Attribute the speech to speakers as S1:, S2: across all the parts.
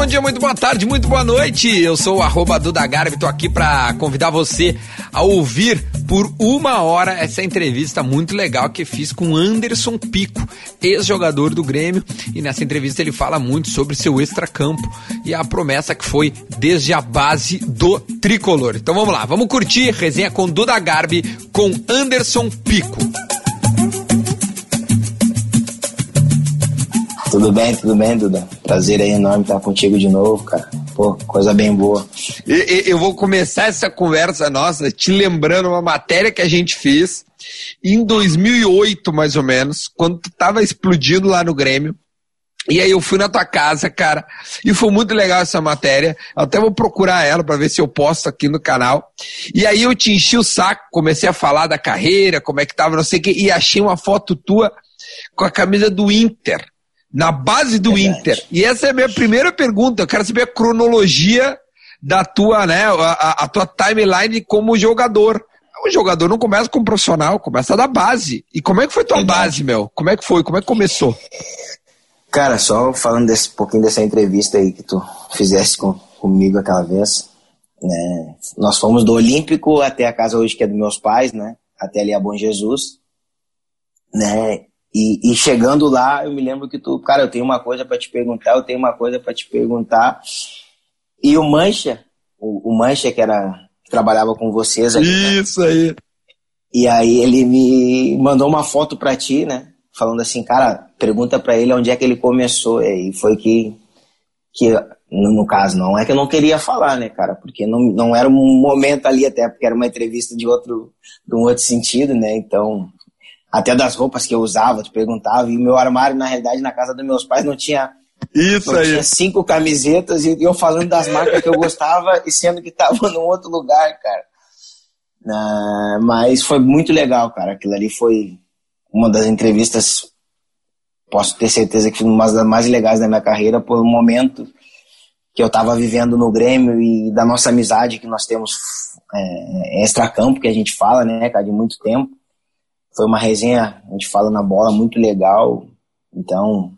S1: bom dia, muito boa tarde, muito boa noite. Eu sou o arroba Duda Garbi, tô aqui para convidar você a ouvir por uma hora essa entrevista muito legal que fiz com Anderson Pico, ex-jogador do Grêmio. E nessa entrevista ele fala muito sobre seu extracampo e a promessa que foi desde a base do tricolor. Então vamos lá, vamos curtir resenha com Duda Garbi com Anderson Pico.
S2: Tudo bem, tudo bem, Duda? Prazer aí enorme estar contigo de novo, cara. Pô, coisa bem boa.
S1: Eu vou começar essa conversa nossa te lembrando uma matéria que a gente fez em 2008, mais ou menos, quando tu tava explodindo lá no Grêmio. E aí eu fui na tua casa, cara, e foi muito legal essa matéria. Eu até vou procurar ela para ver se eu posto aqui no canal. E aí eu te enchi o saco, comecei a falar da carreira, como é que tava, não sei o que, e achei uma foto tua com a camisa do Inter na base do. Inter. E essa é a minha primeira pergunta. Eu quero saber a cronologia da tua, né, a, a tua timeline como jogador. O jogador não começa como profissional, começa da base. E como é que foi tua Verdade. base, meu? Como é que foi? Como é que começou?
S2: Cara, só falando desse pouquinho dessa entrevista aí que tu fizesse com, comigo aquela vez, né? Nós fomos do Olímpico até a casa hoje que é dos meus pais, né? Até ali a Bom Jesus, né? E, e, chegando lá, eu me lembro que tu, cara, eu tenho uma coisa para te perguntar, eu tenho uma coisa para te perguntar. E o Mancha, o, o Mancha que era que trabalhava com vocês
S1: aqui, né? Isso né? aí.
S2: E aí ele me mandou uma foto para ti, né? Falando assim, cara, pergunta para ele onde é que ele começou. E foi que que no, no, caso não é que eu não queria falar, né, cara? Porque não, não era um momento ali até porque era uma entrevista de outro de um outro sentido, né? Então, até das roupas que eu usava, tu perguntava, e o meu armário, na realidade, na casa dos meus pais não tinha.
S1: Isso
S2: não
S1: aí.
S2: Tinha cinco camisetas e eu falando das marcas que eu gostava e sendo que tava num outro lugar, cara. Uh, mas foi muito legal, cara. Aquilo ali foi uma das entrevistas, posso ter certeza que foi uma das mais legais da minha carreira, por um momento que eu estava vivendo no Grêmio e da nossa amizade que nós temos é, extra-campo, que a gente fala, né, cara, de muito tempo. Foi uma resenha, a gente fala na bola, muito legal. Então,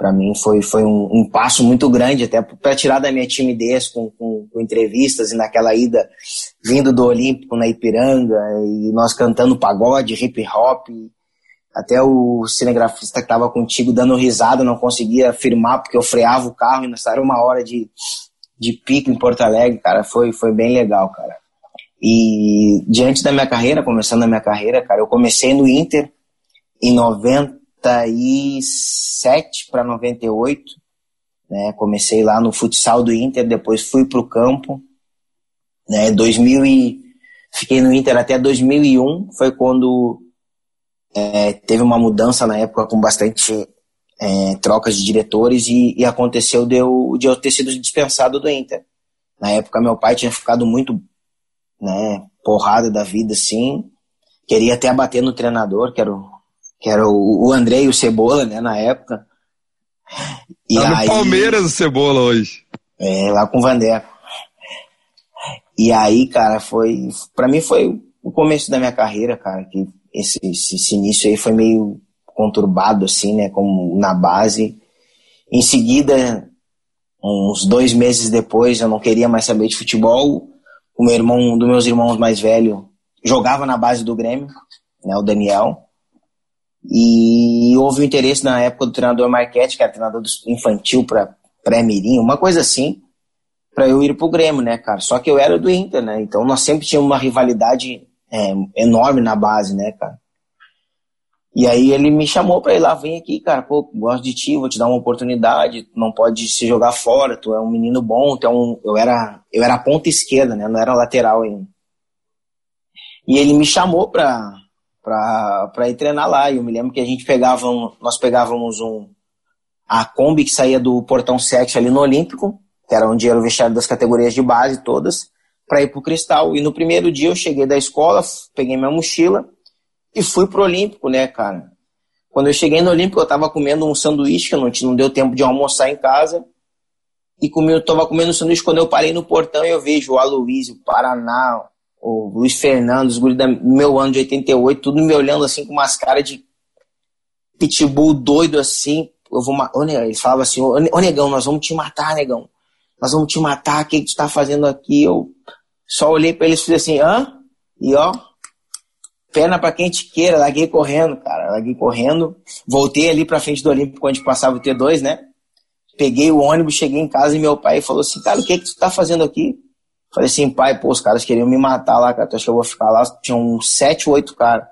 S2: para mim foi, foi um, um, passo muito grande, até para tirar da minha timidez com, com, com, entrevistas e naquela ida vindo do Olímpico na Ipiranga e nós cantando pagode, hip hop. Até o cinegrafista que estava contigo dando risada, não conseguia filmar porque eu freava o carro e nós era uma hora de, de pico em Porto Alegre, cara. Foi, foi bem legal, cara. E diante da minha carreira, começando a minha carreira, cara, eu comecei no Inter em 97 para 98, né? Comecei lá no futsal do Inter, depois fui pro campo, né? 2000 e fiquei no Inter até 2001, foi quando é, teve uma mudança na época com bastante é, trocas de diretores e, e aconteceu de eu, de eu ter sido dispensado do Inter. Na época meu pai tinha ficado muito né, porrada da vida, assim. Queria até bater no treinador, que era o, que era o, o André e o Cebola, né, na época.
S1: E tá aí, no Palmeiras o Cebola hoje.
S2: É, lá com o Vandeco. E aí, cara, foi. para mim foi o começo da minha carreira, cara, que esse, esse, esse início aí foi meio conturbado, assim, né, como na base. Em seguida, uns dois meses depois, eu não queria mais saber de futebol o meu irmão, um dos meus irmãos mais velho, jogava na base do Grêmio, né, o Daniel. E houve o interesse na época do treinador Marquete, que era treinador infantil para pré-mirim, uma coisa assim, para eu ir pro Grêmio, né, cara? Só que eu era do Inter, né? Então nós sempre tínhamos uma rivalidade é, enorme na base, né, cara? E aí ele me chamou pra ir lá, vem aqui, cara, pô, gosto de ti, vou te dar uma oportunidade, não pode se jogar fora, tu é um menino bom, tu é um... Eu era, eu era ponta esquerda, né, não era lateral ainda. E ele me chamou pra, pra, pra ir treinar lá, e eu me lembro que a gente pegava, um, nós pegávamos um... A Kombi que saía do Portão 7 ali no Olímpico, que era onde era o vestiário das categorias de base todas, para ir pro Cristal. E no primeiro dia eu cheguei da escola, peguei minha mochila, e fui pro Olímpico, né, cara? Quando eu cheguei no Olímpico, eu tava comendo um sanduíche, que não, não deu tempo de almoçar em casa. E comi, eu tava comendo um sanduíche. Quando eu parei no portão, eu vejo o Aloysio, o Paraná, o Luiz Fernando, os guris do meu ano de 88, tudo me olhando assim com umas caras de pitbull doido assim. eu vou. Ô, negão, eles falavam assim: Ô, negão, nós vamos te matar, negão. Nós vamos te matar, o que, que tu tá fazendo aqui? Eu só olhei para eles e fiz assim: hã? E ó, perna para quem te queira, larguei correndo, cara, larguei correndo. Voltei ali pra frente do Olímpico onde passava o T2, né? Peguei o ônibus, cheguei em casa e meu pai falou assim: cara, o que, que tu tá fazendo aqui? Falei assim, pai, pô, os caras queriam me matar lá, cara. Tu acha que eu vou ficar lá? Tinha uns sete, oito caras.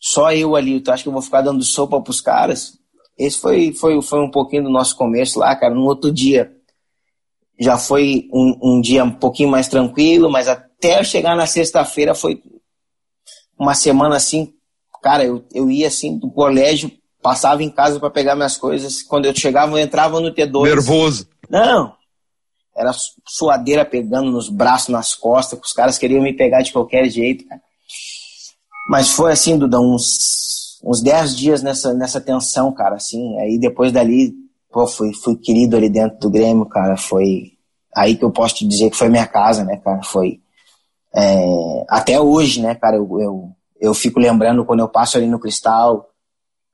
S2: Só eu ali, tu acha que eu vou ficar dando sopa pros caras? Esse foi, foi, foi um pouquinho do nosso começo lá, cara. No outro dia, já foi um, um dia um pouquinho mais tranquilo, mas até chegar na sexta-feira foi uma semana assim, cara, eu, eu ia assim do colégio, passava em casa para pegar minhas coisas. Quando eu chegava, eu entrava no T2.
S1: Nervoso.
S2: Não, era suadeira pegando nos braços, nas costas, os caras queriam me pegar de qualquer jeito, cara. Mas foi assim, Duda, uns, uns 10 dias nessa, nessa tensão, cara, assim. Aí depois dali, pô, fui, fui querido ali dentro do Grêmio, cara. Foi aí que eu posso te dizer que foi minha casa, né, cara? Foi. É, até hoje, né, cara, eu, eu, eu fico lembrando quando eu passo ali no Cristal,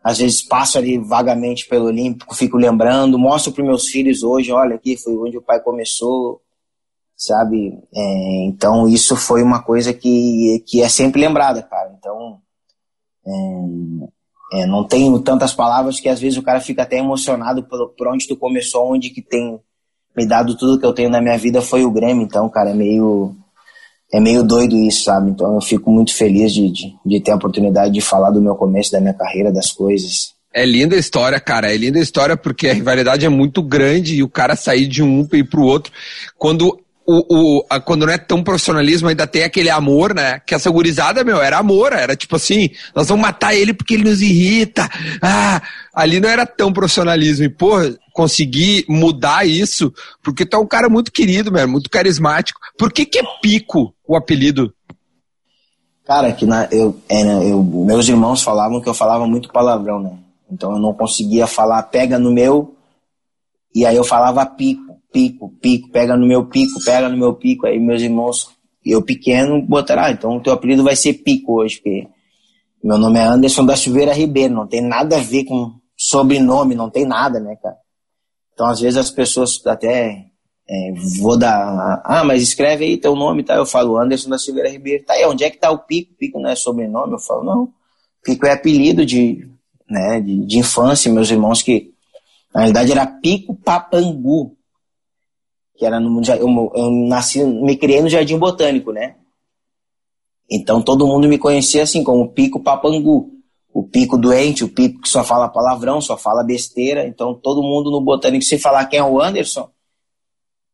S2: às vezes passo ali vagamente pelo Olímpico, fico lembrando, mostro para meus filhos hoje, olha aqui foi onde o pai começou, sabe? É, então isso foi uma coisa que, que é sempre lembrada, cara. Então é, é, não tenho tantas palavras que às vezes o cara fica até emocionado por, por onde tu começou, onde que tem me dado tudo que eu tenho na minha vida foi o Grêmio, então, cara, é meio é meio doido isso, sabe? Então eu fico muito feliz de, de, de, ter a oportunidade de falar do meu começo, da minha carreira, das coisas.
S1: É linda a história, cara. É linda a história porque a rivalidade é muito grande e o cara sair de um para ir pro outro. Quando o, o, a, quando não é tão profissionalismo, ainda tem aquele amor, né? Que essa gurizada, meu, era amor, era tipo assim, nós vamos matar ele porque ele nos irrita. Ah, ali não era tão profissionalismo. E, pô, conseguir mudar isso, porque tu é um cara muito querido, meu, muito carismático. Por que que é Pico o apelido?
S2: Cara, que na, eu, é, né, eu, meus irmãos falavam que eu falava muito palavrão, né? Então eu não conseguia falar pega no meu, e aí eu falava pico pico, pico, pega no meu pico, pega no meu pico. Aí meus irmãos, eu pequeno, botaram, ah, então o teu apelido vai ser Pico hoje, porque meu nome é Anderson da Silveira Ribeiro, não tem nada a ver com sobrenome, não tem nada, né, cara? Então, às vezes as pessoas até é, vou dar, ah, mas escreve aí teu nome, tá? Eu falo Anderson da Silveira Ribeiro, tá aí, onde é que tá o Pico? Pico não é sobrenome? Eu falo, não, Pico é apelido de, né, de, de infância, meus irmãos que, na realidade era Pico Papangu, que era no eu, eu nasci, me criei no Jardim Botânico, né? Então todo mundo me conhecia assim como Pico Papangu, o pico doente, o pico que só fala palavrão, só fala besteira. Então todo mundo no Botânico, se falar quem é o Anderson,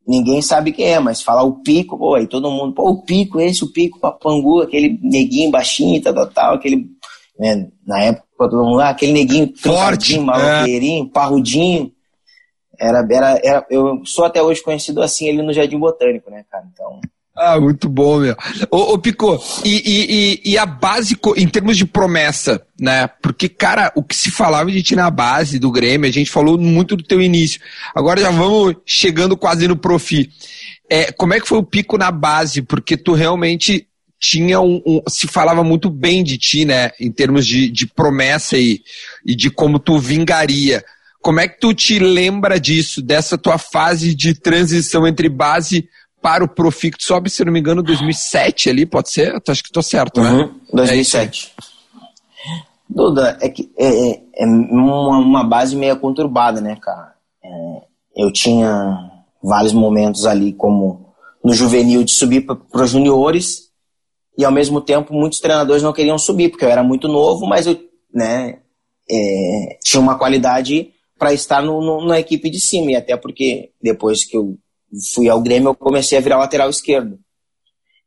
S2: ninguém sabe quem é, mas falar o pico, pô, aí todo mundo, pô, o pico, esse, o pico Papangu, aquele neguinho baixinho, tal, tal, tal aquele, né, na época todo mundo, ah, aquele neguinho
S1: forte,
S2: maloqueirinho, é. parrudinho. Era, era, era, eu sou até hoje conhecido assim ali no Jardim Botânico, né, cara? Então.
S1: Ah, muito bom, meu. Ô, ô Pico, e, e, e, a base, em termos de promessa, né? Porque, cara, o que se falava de ti na base do Grêmio, a gente falou muito do teu início. Agora já vamos chegando quase no profi. É, como é que foi o Pico na base? Porque tu realmente tinha um, um, se falava muito bem de ti, né, em termos de, de promessa e, e de como tu vingaria. Como é que tu te lembra disso, dessa tua fase de transição entre base para o Profi, que tu sobe, se não me engano, 2007 ali, pode ser? Acho que estou certo, né?
S2: Uhum, 2007. É Duda, é que é, é, é uma, uma, base meio conturbada, né, cara? É, eu tinha vários momentos ali, como no juvenil, de subir para os juniores, e ao mesmo tempo muitos treinadores não queriam subir, porque eu era muito novo, mas eu né, é, tinha uma qualidade para estar no, no, na equipe de cima. E até porque depois que eu fui ao Grêmio, eu comecei a virar lateral esquerdo.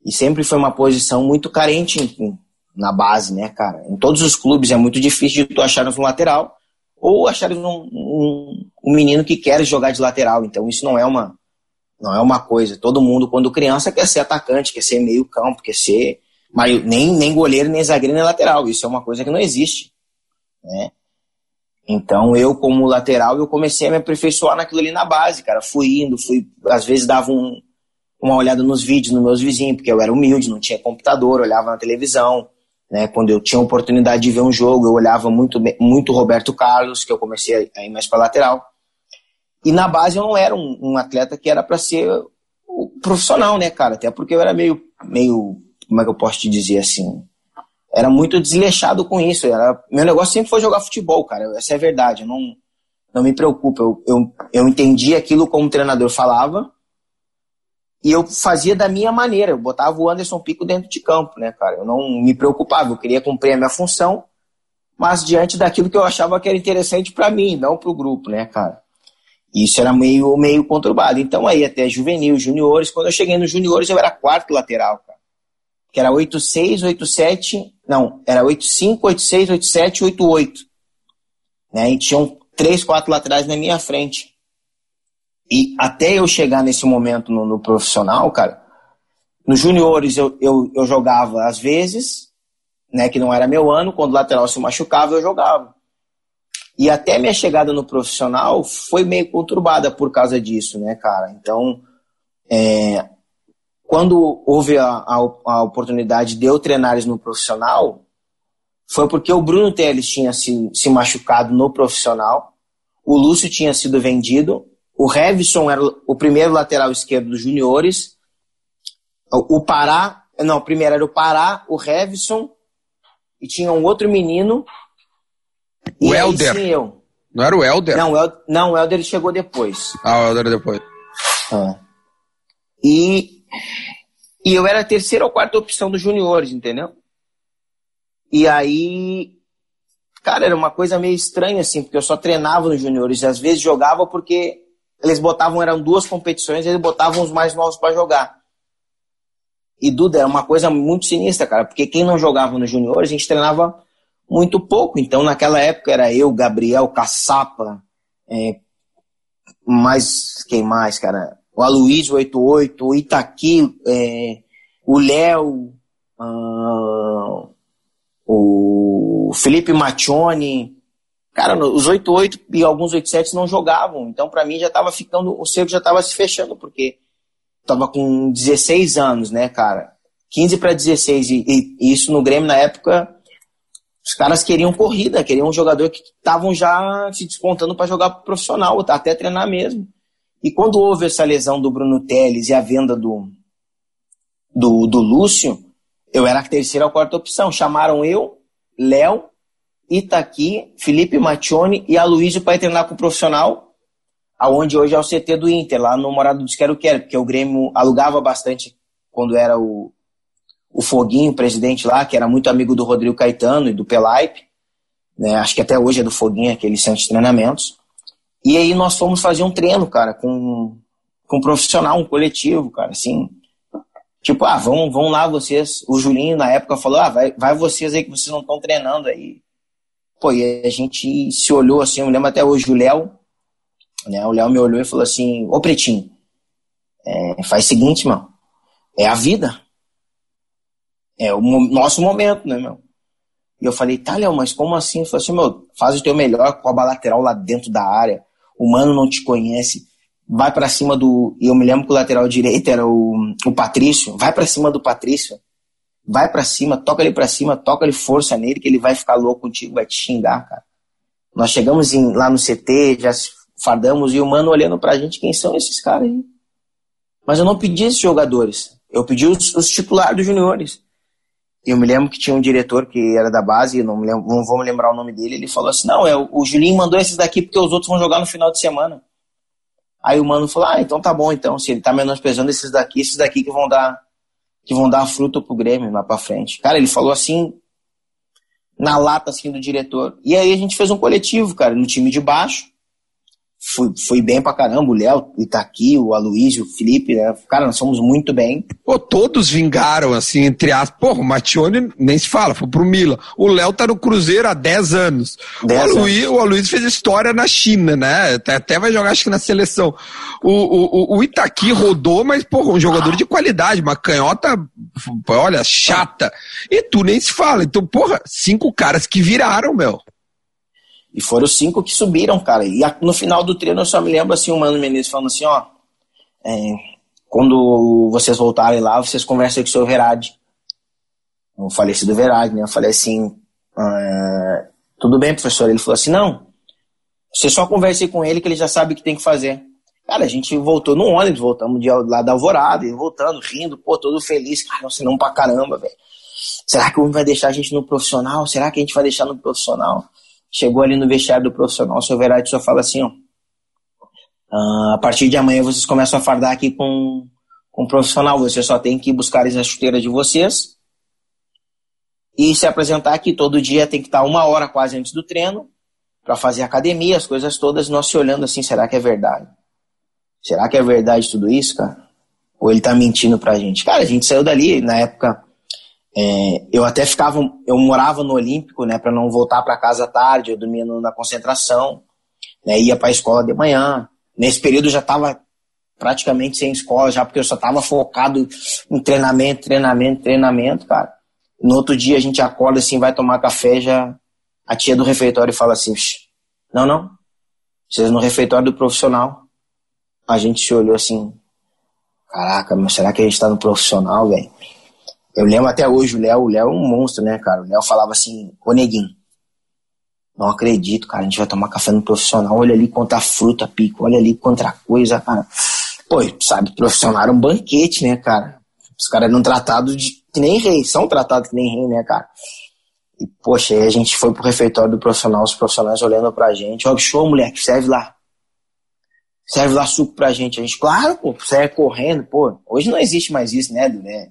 S2: E sempre foi uma posição muito carente em, na base, né, cara? Em todos os clubes é muito difícil de tu achares um lateral ou achares um, um, um menino que quer jogar de lateral. Então isso não é uma não é uma coisa. Todo mundo, quando criança, quer ser atacante, quer ser meio campo, quer ser nem, nem goleiro, nem zagueiro, nem lateral. Isso é uma coisa que não existe. Né? Então eu, como lateral, eu comecei a me aperfeiçoar naquilo ali na base, cara. Fui indo, fui, às vezes dava um, uma olhada nos vídeos nos meus vizinhos, porque eu era humilde, não tinha computador, olhava na televisão, Né? Quando eu tinha oportunidade de ver um jogo, eu olhava muito, muito Roberto Carlos, que eu comecei a ir mais para lateral. E na base eu não era um, um atleta que era para ser profissional, né, cara? Até porque eu era meio, meio, como é que eu posso te dizer assim? Era muito desleixado com isso. Era, meu negócio sempre foi jogar futebol, cara. Essa é a verdade. Eu não, não me preocupa. Eu, eu, eu entendi aquilo como o treinador falava e eu fazia da minha maneira. Eu botava o Anderson Pico dentro de campo, né, cara? Eu não me preocupava. Eu queria cumprir a minha função, mas diante daquilo que eu achava que era interessante para mim, não para o grupo, né, cara? Isso era meio, meio conturbado. Então aí até juvenil, juniores. Quando eu cheguei nos juniores, eu era quarto lateral, cara. Que era 8-6, 8-7. Não, era 8-5, 8-6, 8-7, 8-8. Né? E tinham três, quatro laterais na minha frente. E até eu chegar nesse momento no, no profissional, cara, nos juniores eu, eu, eu jogava às vezes, né, que não era meu ano, quando o lateral se machucava, eu jogava. E até minha chegada no profissional foi meio conturbada por causa disso, né, cara? Então, é, quando houve a, a, a, oportunidade de eu treinar no profissional, foi porque o Bruno Teles tinha se, se machucado no profissional, o Lúcio tinha sido vendido, o Revson era o primeiro lateral esquerdo dos juniores, o Pará, não, primeiro era o Pará, o Revson, e tinha um outro menino
S1: o Helder. Sim, eu. Não era o Helder?
S2: Não, o Helder, não, o Helder chegou depois.
S1: Ah, o Helder depois.
S2: Ah. E, e eu era a terceira ou quarta opção dos juniores, entendeu? E aí, cara, era uma coisa meio estranha, assim, porque eu só treinava nos juniores. E às vezes jogava porque eles botavam, eram duas competições, eles botavam os mais novos para jogar. E Duda, era uma coisa muito sinistra, cara, porque quem não jogava nos juniores, a gente treinava muito pouco. Então, naquela época era eu, Gabriel, Caçapa, é, mais quem mais, cara? O Aloysio 88, o Itaqui, é, o Léo, uh, o Felipe Maccioni. Cara, os 88 e alguns 87 não jogavam. Então, para mim, já tava ficando, o cerco já tava se fechando, porque tava com 16 anos, né, cara? 15 para 16. E, e, isso no Grêmio na época os caras queriam corrida, queriam um jogador que estavam já se despontando para jogar profissional, até treinar mesmo. E quando houve essa lesão do Bruno Teles e a venda do, do, do Lúcio, eu era a terceira ou quarta opção. Chamaram eu, Léo, Itaqui, Felipe Maccione e Aloysio para treinar com o profissional, aonde hoje é o CT do Inter, lá no Morado dos Quero Quero, porque o Grêmio alugava bastante quando era o, o Foguinho, o presidente lá, que era muito amigo do Rodrigo Caetano e do Pelaipe, né? Acho que até hoje é do Foguinho, aquele centro de treinamentos. E aí nós fomos fazer um treino, cara, com, com um profissional, um coletivo, cara, assim. Tipo, ah, vão, vão lá vocês. O Julinho, na época, falou, ah, vai, vai vocês aí que vocês não estão treinando aí. Pô, e a gente se olhou assim, eu lembro até hoje, o Léo, né? O Léo me olhou e falou assim, ô Pretinho, é, faz o seguinte, mano, é a vida. É o nosso momento, né, meu? E eu falei, tá, Léo, mas como assim? Eu falei assim, meu, faz o teu melhor com a lateral lá dentro da área. O mano não te conhece. Vai para cima do. E eu me lembro que o lateral direito era o, o Patrício. Vai para cima do Patrício. Vai para cima, toca ele para cima, toca ele força nele, que ele vai ficar louco contigo, vai te xingar, cara. Nós chegamos em, lá no CT, já fardamos, e o mano olhando pra gente, quem são esses caras aí? Mas eu não pedi esses jogadores. Eu pedi os, os titulares dos juniores eu me lembro que tinha um diretor que era da base, não, lembro, não vou me lembrar o nome dele, ele falou assim, não, é, o Julinho mandou esses daqui porque os outros vão jogar no final de semana. Aí o mano falou, ah, então tá bom, então, se ele tá menosprezando esses daqui, esses daqui que vão dar que vão dar fruto pro Grêmio lá pra frente. Cara, ele falou assim, na lata, assim, do diretor. E aí a gente fez um coletivo, cara, no time de baixo, fui, fui bem pra caramba. O Léo, o Itaqui, o Aloysio, o Felipe, né? Cara, nós somos muito bem.
S1: Pô, todos vingaram, assim, entre aspas. Porra, o Matione nem se fala, foi pro Milan. O Léo tá no Cruzeiro há 10 anos. 10 o, Aloysio, o Aloysio fez história na China, né? Até vai jogar, acho que na seleção. O, o, o Itaqui rodou, mas, porra, um jogador de qualidade. Uma canhota, olha, chata. E tu nem se fala. Então, porra, cinco caras que viraram, meu.
S2: E foram os cinco que subiram, cara. E no final do treino eu só me lembro assim, o Mano Menezes falando assim, ó. É, quando vocês voltarem lá, vocês conversem com o seu Verade. o falecido Verade, né? Eu falei assim, ah, tudo bem, professor? Ele falou assim, não, você só converse com ele que ele já sabe o que tem que fazer. Cara, a gente voltou no ônibus, voltamos de lá da Alvorada, e voltando, rindo, pô, todo feliz. Cara, não pra caramba, velho. Será que o homem vai deixar a gente no profissional? Será que a gente vai deixar no profissional? Chegou ali no vestiário do profissional, o seu Verade só fala assim, ó. Uh, a partir de amanhã vocês começam a fardar aqui com, com o profissional. Você só tem que buscar as chuteiras de vocês e se apresentar aqui todo dia. Tem que estar uma hora quase antes do treino para fazer academia, as coisas todas. Nós se olhando assim, será que é verdade? Será que é verdade tudo isso, cara? Ou ele tá mentindo pra gente? Cara, a gente saiu dali, na época, é, eu até ficava, eu morava no Olímpico, né, para não voltar para casa tarde, eu dormia no, na concentração, né, ia para a escola de manhã. Nesse período eu já estava praticamente sem escola, já porque eu só estava focado em treinamento, treinamento, treinamento, cara. No outro dia a gente acorda assim, vai tomar café, já a tia do refeitório fala assim: não, não, vocês no refeitório do profissional. A gente se olhou assim: caraca, mas será que a gente está no profissional, velho? Eu lembro até hoje, o Léo, o Léo é um monstro, né, cara? O Léo falava assim: ô neguinho, não acredito, cara, a gente vai tomar café no profissional, olha ali quanta fruta, pico, olha ali quanta coisa, cara. Pô, sabe, profissional era um banquete, né, cara? Os caras eram tratados de que nem rei, são tratados que nem rei, né, cara? E, poxa, aí a gente foi pro refeitório do profissional, os profissionais olhando pra gente, ó, show, moleque, serve lá. Serve lá suco pra gente. A gente, claro, pô, serve correndo, pô. Hoje não existe mais isso, né, né?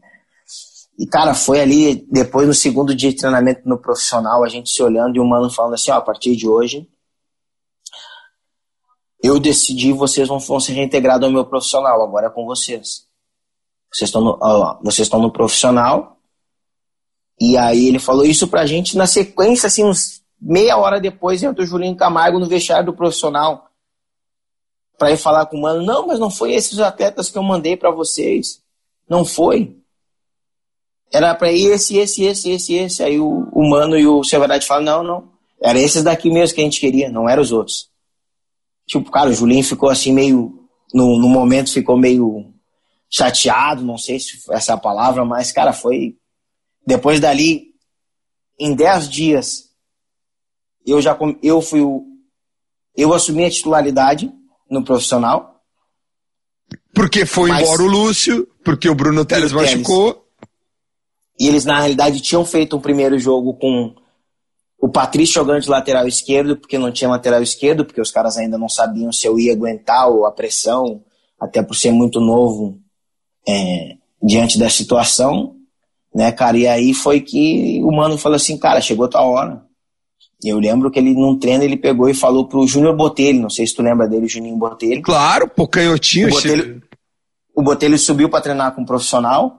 S2: E, cara, foi ali, depois no segundo dia de treinamento no profissional, a gente se olhando e o mano falando assim, ó, a partir de hoje, eu decidi, vocês vão, vão ser reintegrados ao meu profissional, agora é com vocês. Vocês estão no, vocês estão no profissional. E aí ele falou isso pra gente na sequência, assim, uns meia hora depois, entra o Julinho Camargo no vestiário do profissional. Pra ir falar com o mano, não, mas não foi esses atletas que eu mandei para vocês. Não foi. Era pra ir esse, esse, esse, esse, esse. Aí o, o mano e o Severdade falam, não, não. Era esses daqui mesmo que a gente queria, não eram os outros. Tipo, cara, o Julinho ficou assim meio. No, no momento ficou meio chateado, não sei se essa é a palavra, mas, cara, foi. Depois dali, em 10 dias, eu já eu fui o. Eu assumi a titularidade no profissional.
S1: Porque foi mas, embora o Lúcio, porque o Bruno Teles machucou.
S2: E eles, na realidade, tinham feito um primeiro jogo com o Patrício jogando de lateral esquerdo, porque não tinha lateral esquerdo, porque os caras ainda não sabiam se eu ia aguentar ou a pressão, até por ser muito novo é, diante da situação, né, cara? E aí foi que o mano falou assim, cara, chegou tua hora. E eu lembro que ele, num treino, ele pegou e falou pro Júnior Botelho, não sei se tu lembra dele, Juninho Botelho.
S1: Claro, pô, canhotinho.
S2: O Botelho, o Botelho subiu para treinar com um profissional,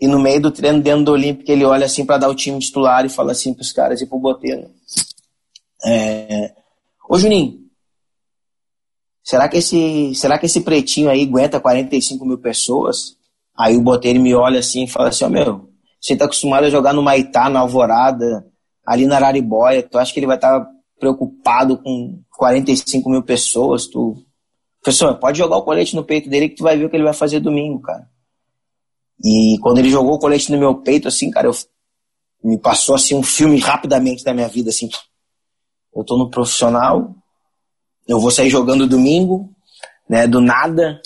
S2: e no meio do treino, dentro do Olímpico, ele olha assim para dar o time titular e fala assim pros caras e pro Botelho. É... Ô Juninho, será que, esse, será que esse pretinho aí aguenta 45 mil pessoas? Aí o Botelho me olha assim e fala assim, ó oh, meu, você tá acostumado a jogar no Maitá, na Alvorada, ali na Araribóia, tu acha que ele vai estar tá preocupado com 45 mil pessoas? Tu... Professor, pode jogar o colete no peito dele que tu vai ver o que ele vai fazer domingo, cara. E quando ele jogou o colete no meu peito, assim, cara, eu, me passou assim um filme rapidamente da minha vida, assim. Eu tô no profissional, eu vou sair jogando domingo, né, do nada.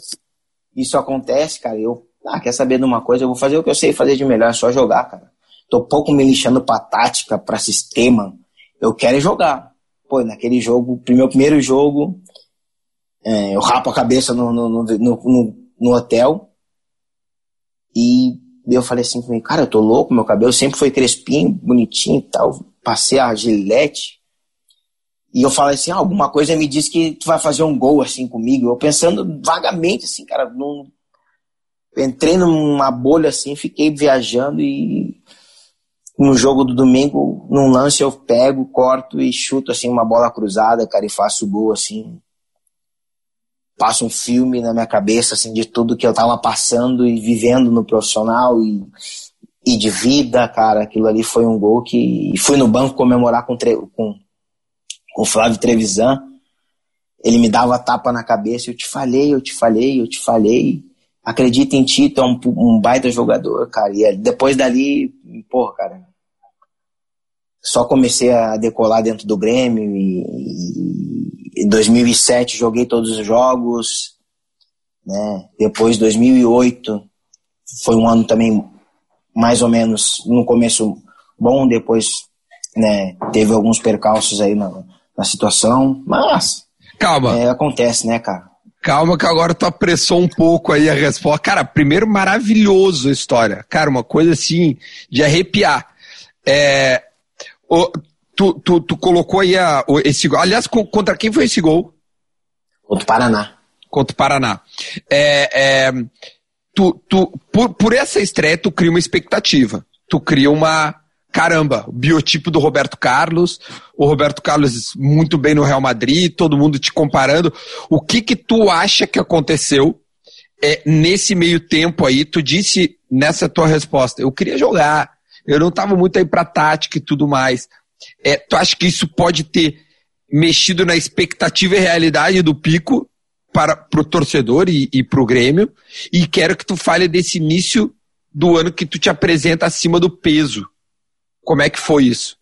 S2: Isso acontece, cara. Eu, ah, quer saber de uma coisa? Eu vou fazer o que eu sei fazer de melhor, é só jogar, cara. Tô pouco me lixando pra tática, pra sistema. Eu quero é jogar. Pô, naquele jogo, meu primeiro jogo, é, eu rapo a cabeça no, no, no, no, no hotel e eu falei assim comigo, cara, eu tô louco, meu cabelo sempre foi crespinho, bonitinho e tal. Passei a gilete. E eu falei assim, ah, alguma coisa me diz que tu vai fazer um gol assim comigo. Eu pensando vagamente assim, cara, num... entrei numa bolha assim, fiquei viajando e no jogo do domingo, num lance eu pego, corto e chuto assim uma bola cruzada, cara, e faço gol assim passa um filme na minha cabeça, assim, de tudo que eu tava passando e vivendo no profissional e, e de vida, cara. Aquilo ali foi um gol que. Fui no banco comemorar com, com, com o Flávio Trevisan. Ele me dava tapa na cabeça, eu te falei, eu te falei, eu te falei. acredita em ti, tu é um, um baita jogador, cara. E depois dali, porra, cara, só comecei a decolar dentro do Grêmio e, e em 2007 joguei todos os jogos, né? Depois 2008 foi um ano também mais ou menos no começo bom, depois né, teve alguns percalços aí na, na situação, mas
S1: calma,
S2: é, acontece, né, cara?
S1: Calma que agora tu apressou um pouco aí a resposta. Cara, primeiro maravilhoso a história. Cara, uma coisa assim de arrepiar. É, o, tu, tu, tu colocou aí a, esse gol. Aliás, contra quem foi esse gol?
S2: Contra o Paraná.
S1: Contra o Paraná. É, é, tu, tu, por, por essa estreia, tu cria uma expectativa. Tu cria uma. Caramba, o biotipo do Roberto Carlos, o Roberto Carlos muito bem no Real Madrid, todo mundo te comparando. O que que tu acha que aconteceu é, nesse meio tempo aí? Tu disse nessa tua resposta, eu queria jogar, eu não estava muito aí para tática e tudo mais. É, tu acha que isso pode ter mexido na expectativa e realidade do Pico para o torcedor e, e para o Grêmio? E quero que tu fale desse início do ano que tu te apresenta acima do peso. Como é que foi isso?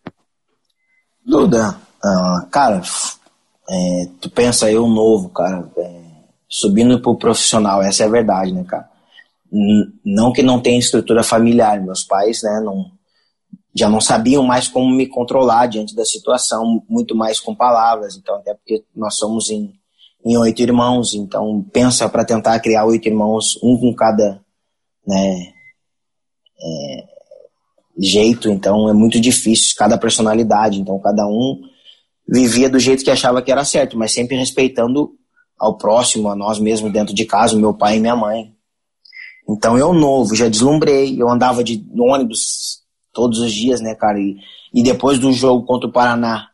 S2: Duda, uh, cara, é, tu pensa eu novo, cara, é, subindo pro profissional, essa é a verdade, né, cara? Não que não tenha estrutura familiar, meus pais, né, não, já não sabiam mais como me controlar diante da situação, muito mais com palavras. Então, até porque nós somos em, em oito irmãos, então pensa para tentar criar oito irmãos, um com cada né, é, jeito. Então, é muito difícil, cada personalidade. Então, cada um vivia do jeito que achava que era certo, mas sempre respeitando ao próximo, a nós mesmos dentro de casa, meu pai e minha mãe. Então, eu novo, já deslumbrei, eu andava de ônibus todos os dias, né, cara? E, e depois do jogo contra o Paraná,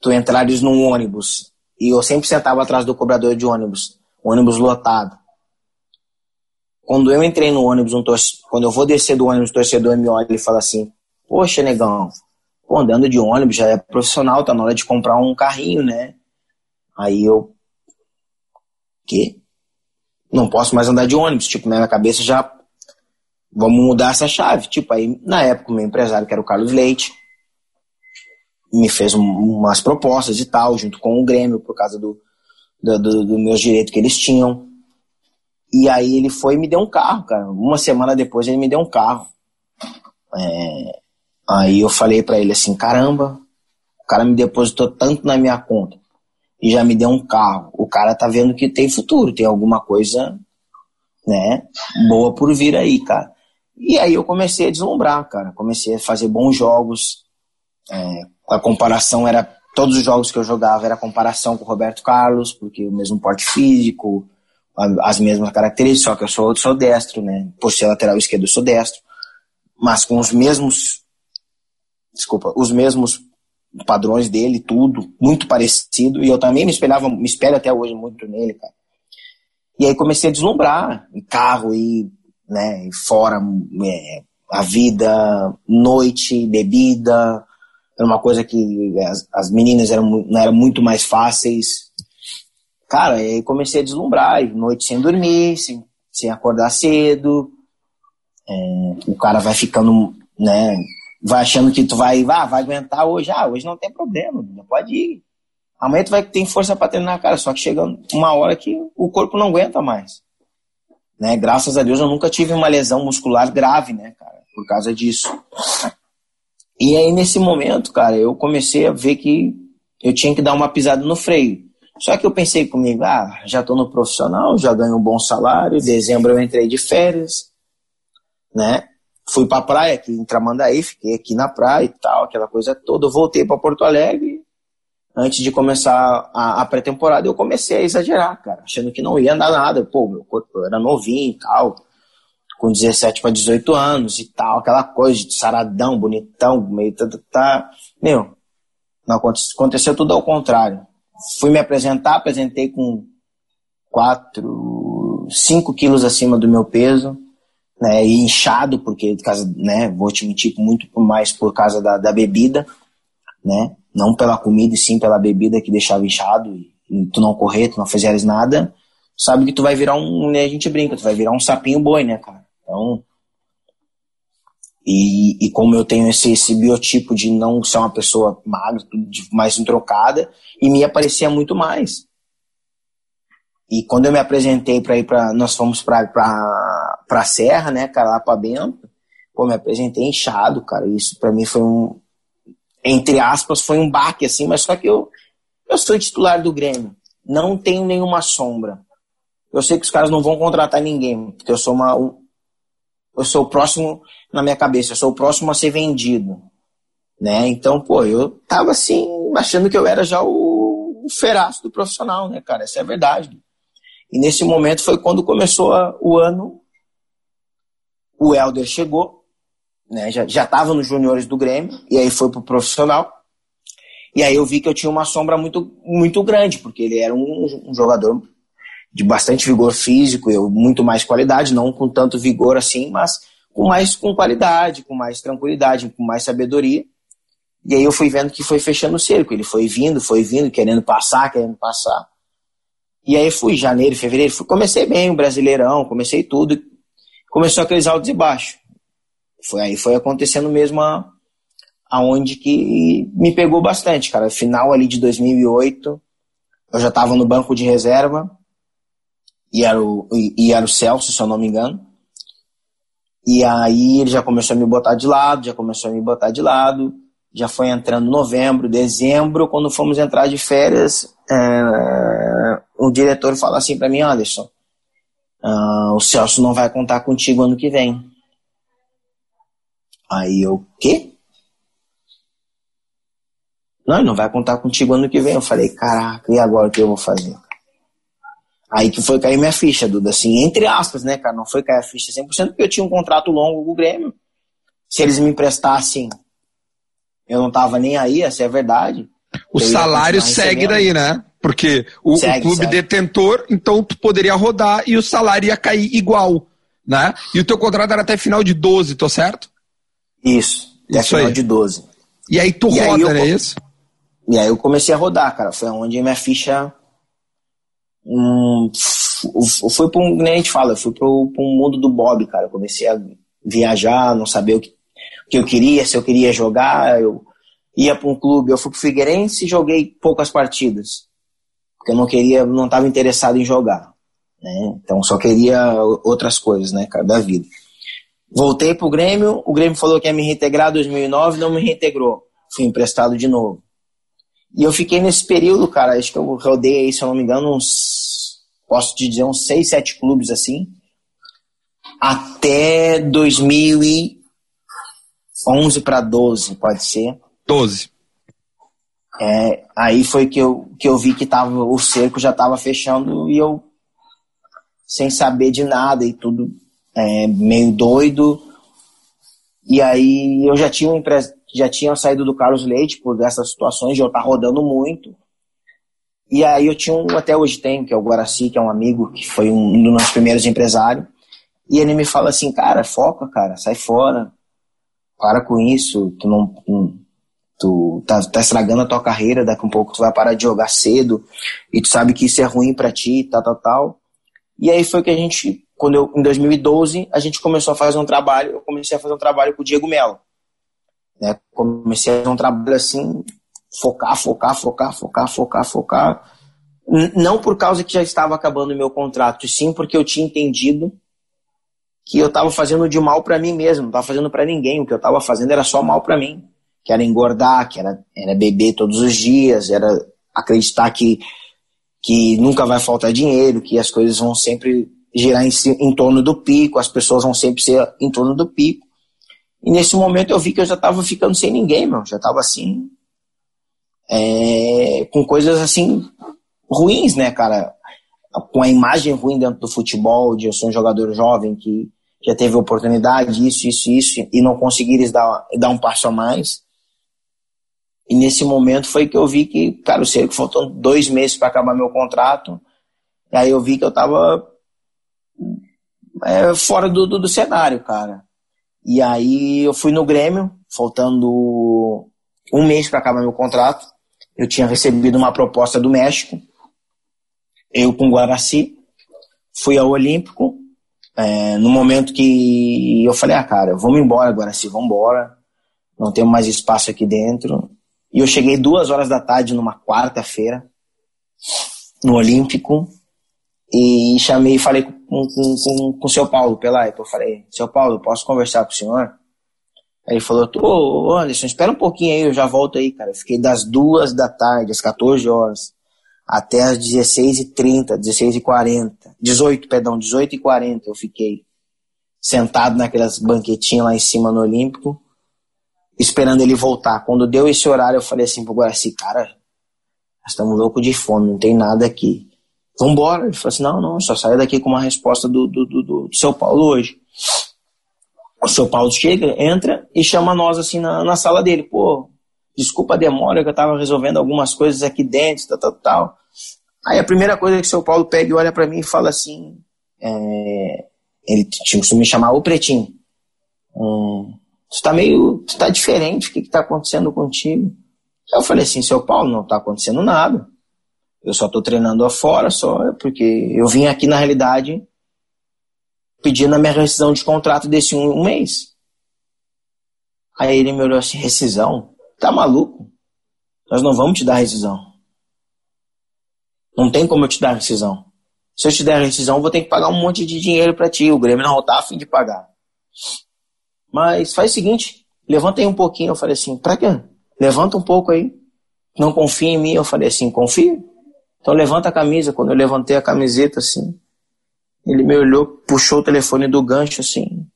S2: tu entrares num ônibus e eu sempre sentava atrás do cobrador de ônibus, ônibus lotado. Quando eu entrei no ônibus, um quando eu vou descer do ônibus, o torcedor me olha e fala assim: Poxa, negão, pô, andando de ônibus já é profissional, tá na hora de comprar um carrinho, né? Aí eu. Quê? Não posso mais andar de ônibus. Tipo, minha cabeça já vamos mudar essa chave. Tipo, aí, na época, o meu empresário, que era o Carlos Leite, me fez um, umas propostas e tal, junto com o Grêmio, por causa do, do, do, do meus direitos que eles tinham. E aí ele foi e me deu um carro, cara. Uma semana depois ele me deu um carro. É, aí eu falei para ele assim, caramba, o cara me depositou tanto na minha conta e já me deu um carro. O cara tá vendo que tem futuro, tem alguma coisa, né, boa por vir aí, cara. E aí eu comecei a deslumbrar, cara. Comecei a fazer bons jogos. É, a comparação era. Todos os jogos que eu jogava era comparação com o Roberto Carlos, porque o mesmo porte físico, as mesmas características, só que eu sou, sou destro, né? Por ser lateral esquerdo, eu sou destro. Mas com os mesmos. Desculpa, os mesmos padrões dele, tudo, muito parecido. E eu também me espelhava, me espelho até hoje muito nele, cara. E aí comecei a deslumbrar em carro e né? Fora é, a vida, noite, bebida, era uma coisa que as, as meninas eram, eram muito mais fáceis. Cara, aí comecei a deslumbrar, noite sem dormir, sem, sem acordar cedo. É, o cara vai ficando, né? Vai achando que tu vai, ah, vai aguentar hoje. Ah, hoje não tem problema, pode ir. Amanhã tu vai ter força para treinar, cara. Só que chega uma hora que o corpo não aguenta mais. Né? Graças a Deus eu nunca tive uma lesão muscular grave, né, cara, por causa disso. E aí nesse momento, cara, eu comecei a ver que eu tinha que dar uma pisada no freio. Só que eu pensei comigo, ah, já tô no profissional, já ganho um bom salário, em dezembro eu entrei de férias, né? Fui pra praia aqui em Tramandaí, fiquei aqui na praia e tal, aquela coisa toda. Eu voltei para Porto Alegre antes de começar a, a pré-temporada, eu comecei a exagerar, cara, achando que não ia andar nada. Pô, meu corpo era novinho e tal, com 17 para 18 anos e tal, aquela coisa de saradão, bonitão, meio tá, tá. Meu, não aconteceu, aconteceu tudo ao contrário. Fui me apresentar, apresentei com 4, 5 quilos acima do meu peso, né, e inchado, porque, né, vou te mentir, muito mais por causa da, da bebida, né, não pela comida e sim pela bebida que deixava inchado e, e tu não correr, tu não fizeres nada. sabe que tu vai virar um, né, a gente brinca, tu vai virar um sapinho boi, né, cara? Então, e, e como eu tenho esse, esse biotipo de não ser uma pessoa magra, mais entrocada, e me aparecia muito mais. E quando eu me apresentei para ir para, nós fomos para para Serra, né, cara, lá para Bento, pô, me apresentei inchado, cara. Isso para mim foi um, entre aspas, foi um baque assim, mas só que eu eu sou titular do Grêmio, não tenho nenhuma sombra. Eu sei que os caras não vão contratar ninguém, porque eu sou uma, eu sou o próximo na minha cabeça, eu sou o próximo a ser vendido, né? Então, pô, eu tava assim achando que eu era já o, o feraço do profissional, né, cara? Essa é a verdade. E nesse momento foi quando começou a, o ano. O Helder chegou, né? Já, já tava nos juniores do Grêmio, e aí foi pro profissional. E aí eu vi que eu tinha uma sombra muito, muito grande, porque ele era um, um jogador de bastante vigor físico, eu muito mais qualidade, não com tanto vigor assim, mas com mais com qualidade, com mais tranquilidade, com mais sabedoria. E aí eu fui vendo que foi fechando o cerco, ele foi vindo, foi vindo, querendo passar, querendo passar. E aí fui, janeiro, fevereiro, fui, comecei bem o Brasileirão, comecei tudo. Começou aqueles altos e baixos. Foi aí foi acontecendo mesmo a, aonde que me pegou bastante, cara. Final ali de 2008, eu já estava no banco de reserva e era o e era o Celso, se eu não me engano. E aí ele já começou a me botar de lado, já começou a me botar de lado já foi entrando novembro, dezembro, quando fomos entrar de férias, é, o diretor fala assim para mim, Anderson, uh, o Celso não vai contar contigo ano que vem. Aí eu, quê? Não, ele não vai contar contigo ano que vem. Eu falei, caraca, e agora o que eu vou fazer? Aí que foi cair minha ficha, Duda, assim, entre aspas, né, cara, não foi cair a ficha 100%, porque eu tinha um contrato longo com o Grêmio. Se eles me emprestassem eu não tava nem aí, essa é a verdade.
S1: O salário segue daí, né? Porque o, segue, o clube segue. detentor, então tu poderia rodar e o salário ia cair igual, né? E o teu contrato era até final de 12, tô certo?
S2: Isso, até isso final aí. de 12.
S1: E aí tu e roda, aí né? Isso?
S2: E aí eu comecei a rodar, cara. Foi onde minha ficha. Hum, foi para um. Nem a gente fala, eu fui para um mundo do Bob, cara. Eu comecei a viajar, não saber o que que eu queria, se eu queria jogar, eu ia para um clube, eu fui para o Figueirense e joguei poucas partidas, porque eu não queria, não estava interessado em jogar, né? Então só queria outras coisas, né, cara, da vida. Voltei para o Grêmio, o Grêmio falou que ia me reintegrar em 2009, não me reintegrou, fui emprestado de novo. E eu fiquei nesse período, cara, acho que eu rodei aí, se eu não me engano, uns, posso te dizer, uns 6, 7 clubes assim, até 2000 e 11 para 12, pode ser.
S1: 12.
S2: É, aí foi que eu, que eu vi que tava, o cerco já estava fechando e eu, sem saber de nada e tudo é, meio doido. E aí eu já tinha, um já tinha saído do Carlos Leite por dessas situações de eu estar tá rodando muito. E aí eu tinha um, até hoje tem, que é o Guaraci, que é um amigo, que foi um, dos meus primeiros empresários. E ele me fala assim, cara, foca, cara, sai fora para com isso, tu não. Tu tá, tá estragando a tua carreira, daqui a um pouco tu vai parar de jogar cedo, e tu sabe que isso é ruim para ti, tal, tal, tal. E aí foi que a gente, quando eu, em 2012, a gente começou a fazer um trabalho, eu comecei a fazer um trabalho com o Diego Melo. Né? Comecei a fazer um trabalho assim, focar, focar, focar, focar, focar, focar. Não por causa que já estava acabando o meu contrato, sim porque eu tinha entendido que eu estava fazendo de mal para mim mesmo, não estava fazendo para ninguém. O que eu estava fazendo era só mal para mim, que era engordar, que era, era beber todos os dias, era acreditar que, que nunca vai faltar dinheiro, que as coisas vão sempre girar em, em torno do pico, as pessoas vão sempre ser em torno do pico. E nesse momento eu vi que eu já estava ficando sem ninguém, meu. Já estava assim, é, com coisas assim ruins, né, cara? Com a imagem ruim dentro do futebol, de eu ser um jogador jovem que já teve oportunidade, isso, isso, isso, e não conseguires dar, dar um passo a mais. E nesse momento foi que eu vi que, cara, eu sei que faltam dois meses para acabar meu contrato. E aí eu vi que eu tava é, fora do, do, do, cenário, cara. E aí eu fui no Grêmio, faltando um mês para acabar meu contrato. Eu tinha recebido uma proposta do México, eu com o Guaraci, fui ao Olímpico, é, no momento que eu falei, ah, cara, vamos embora se vamos embora, não temos mais espaço aqui dentro. E eu cheguei duas horas da tarde numa quarta-feira, no Olímpico, e chamei, falei com, com, com, com o seu Paulo Pelaipa, eu falei, seu Paulo, posso conversar com o senhor? Aí ele falou, ô Anderson, espera um pouquinho aí, eu já volto aí, cara. Eu fiquei das duas da tarde, às 14 horas, até as 16h30, 16h40, 18, perdão, 18h40 eu fiquei sentado naquelas banquetinhas lá em cima no Olímpico, esperando ele voltar. Quando deu esse horário, eu falei assim pro Guaraci, cara, nós estamos loucos de fome, não tem nada aqui. Vambora. Ele falou assim, não, não, só saia daqui com uma resposta do, do, do, do seu Paulo hoje. O seu Paulo chega, entra e chama nós assim na, na sala dele. Pô, desculpa a demora que eu tava resolvendo algumas coisas aqui dentro, tal, tal, tal. Aí a primeira coisa que o seu Paulo pega e olha para mim e fala assim, é, ele tinha que me chamar o Pretinho. Hum, tu tá meio, tu tá diferente, o que que tá acontecendo contigo? Eu falei assim, seu Paulo, não tá acontecendo nada. Eu só tô treinando afora, só porque eu vim aqui na realidade pedindo a minha rescisão de contrato desse um, um mês. Aí ele me olhou assim, rescisão? Tá maluco? Nós não vamos te dar rescisão. Não tem como eu te dar rescisão. Se eu te der rescisão, eu vou ter que pagar um monte de dinheiro para ti. O Grêmio não tá a fim de pagar. Mas faz o seguinte, levanta aí um pouquinho. Eu falei assim, pra quê? Levanta um pouco aí. Não confia em mim? Eu falei assim, confio. Então levanta a camisa. Quando eu levantei a camiseta assim, ele me olhou, puxou o telefone do gancho assim.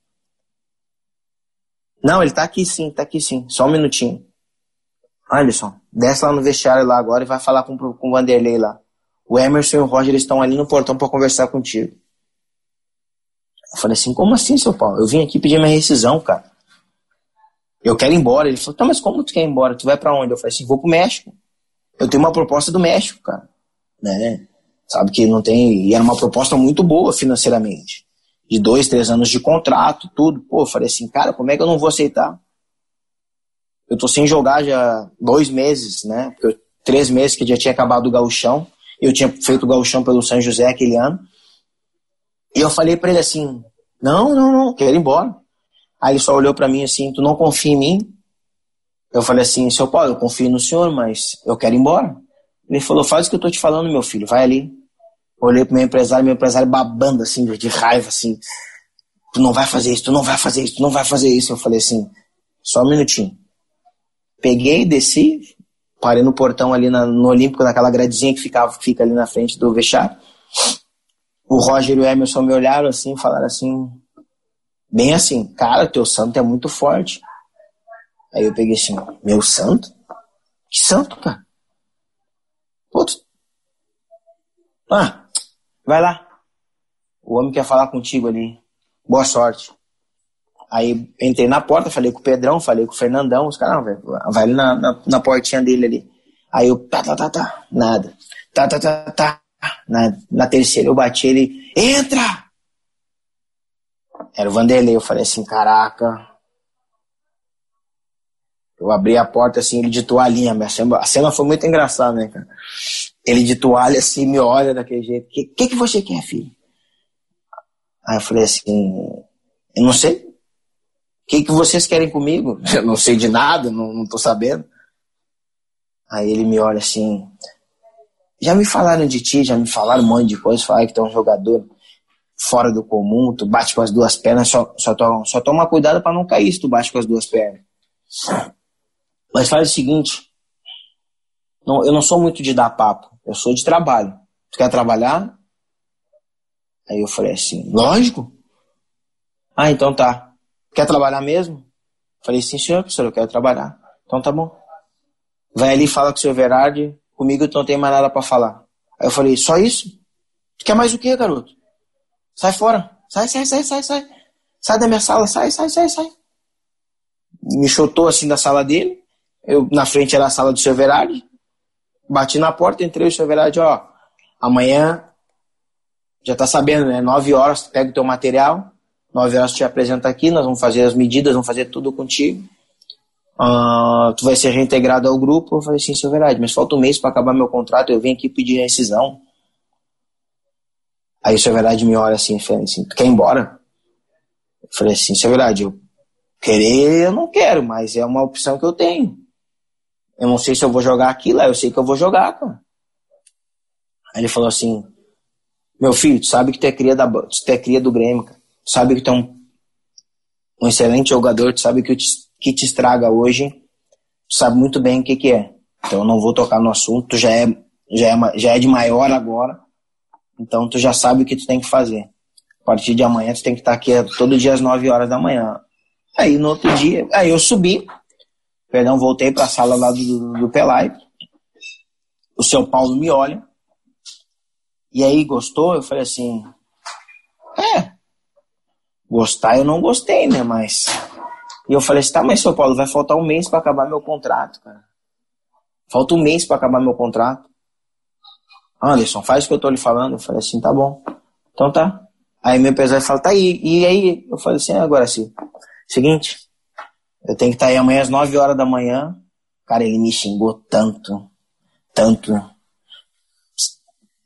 S2: Não, ele tá aqui sim, tá aqui sim. Só um minutinho. Alisson, desce lá no vestiário lá agora e vai falar com, com o Vanderlei lá. O Emerson e o Roger estão ali no portão para conversar contigo. Eu falei assim, como assim, seu Paulo? Eu vim aqui pedir minha rescisão, cara. Eu quero ir embora. Ele falou, tá, mas como tu quer ir embora? Tu vai para onde? Eu falei assim, vou pro México. Eu tenho uma proposta do México, cara. Né? Sabe que não tem. E era uma proposta muito boa financeiramente. De dois, três anos de contrato, tudo. Pô, eu falei assim, cara, como é que eu não vou aceitar? Eu tô sem jogar já dois meses, né? Porque eu, três meses que já tinha acabado o gauchão. Eu tinha feito o gauchão pelo São José aquele ano. E eu falei para ele assim, não, não, não, quero ir embora. Aí ele só olhou para mim assim, tu não confia em mim? Eu falei assim, seu Paulo, eu confio no senhor, mas eu quero ir embora. Ele falou, faz o que eu tô te falando, meu filho, vai ali. Olhei pro meu empresário, meu empresário babando assim, de raiva, assim. Tu não vai fazer isso, tu não vai fazer isso, tu não vai fazer isso. Eu falei assim, só um minutinho. Peguei, desci, parei no portão ali na, no Olímpico, naquela gradezinha que ficava, fica ali na frente do vestiário. O Roger e o Emerson me olharam assim, falaram assim, bem assim, cara, teu santo é muito forte. Aí eu peguei assim, meu santo? Que santo, cara? Putz. Ah, vai lá. O homem quer falar contigo ali. Boa sorte. Aí entrei na porta, falei com o Pedrão, falei com o Fernandão, os caras, vai ali na, na, na, portinha dele ali. Aí eu, tá, tá, tá, tá, nada. Tá, tá, tá, tá, na, na terceira eu bati ele, entra! Era o Vanderlei, eu falei assim, caraca, eu abri a porta assim, ele de toalhinha. A cena foi muito engraçada, né, cara? Ele de toalha assim, me olha daquele jeito. O que, que, que você quer, filho? Aí eu falei assim, eu não sei. O que, que vocês querem comigo? Eu não sei de nada, não, não tô sabendo. Aí ele me olha assim, já me falaram de ti, já me falaram um monte de coisa, falaram que tu é um jogador fora do comum, tu bate com as duas pernas, só, só, toma, só toma cuidado para não cair se tu bate com as duas pernas. Mas faz o seguinte, não, eu não sou muito de dar papo, eu sou de trabalho. Tu quer trabalhar? Aí eu falei assim, lógico. Ah, então tá. Quer trabalhar mesmo? Falei, sim, senhor, professor, eu quero trabalhar. Então tá bom. Vai ali fala com o senhor Verardi, comigo tu não tem mais nada para falar. Aí eu falei, só isso? Tu quer mais o quê, garoto? Sai fora. Sai, sai, sai, sai, sai. Sai da minha sala, sai, sai, sai, sai. Me chutou assim da sala dele. Eu, na frente era a sala do seu Verardi. Bati na porta, entrei o seu Verardi, ó. Amanhã, já tá sabendo, né? Nove horas, tu pega o teu material. Nove horas tu te apresenta aqui, nós vamos fazer as medidas, vamos fazer tudo contigo. Uh, tu vai ser reintegrado ao grupo. Eu falei assim, seu Verardi, mas falta um mês para acabar meu contrato, eu vim aqui pedir rescisão. Aí o seu verdade me olha assim, falei assim, tu quer ir embora? Eu falei assim, seu verdade, eu querer eu não quero, mas é uma opção que eu tenho. Eu não sei se eu vou jogar aqui lá, eu sei que eu vou jogar, cara. Aí ele falou assim, meu filho, tu sabe que tu é cria, da, tu é cria do Grêmio, cara. Tu sabe que tu é um, um excelente jogador, tu sabe que o que te estraga hoje, tu sabe muito bem o que que é. Então eu não vou tocar no assunto, tu já é, já é, já é de maior agora, então tu já sabe o que tu tem que fazer. A partir de amanhã tu tem que estar aqui todo dia às 9 horas da manhã. Aí no outro dia, aí eu subi, perdão, voltei para a sala lá do, do Pelai. O seu Paulo me olha. E aí gostou? Eu falei assim: É, gostar eu não gostei, né? Mas. E eu falei assim: tá, mas seu Paulo, vai faltar um mês para acabar meu contrato, cara. Falta um mês para acabar meu contrato. Anderson, faz o que eu tô lhe falando. Eu falei assim: tá bom. Então tá. Aí meu empresário fala: tá aí. E aí eu falei assim: agora sim. Seguinte, eu tenho que estar aí amanhã às 9 horas da manhã. Cara, ele me xingou tanto, tanto.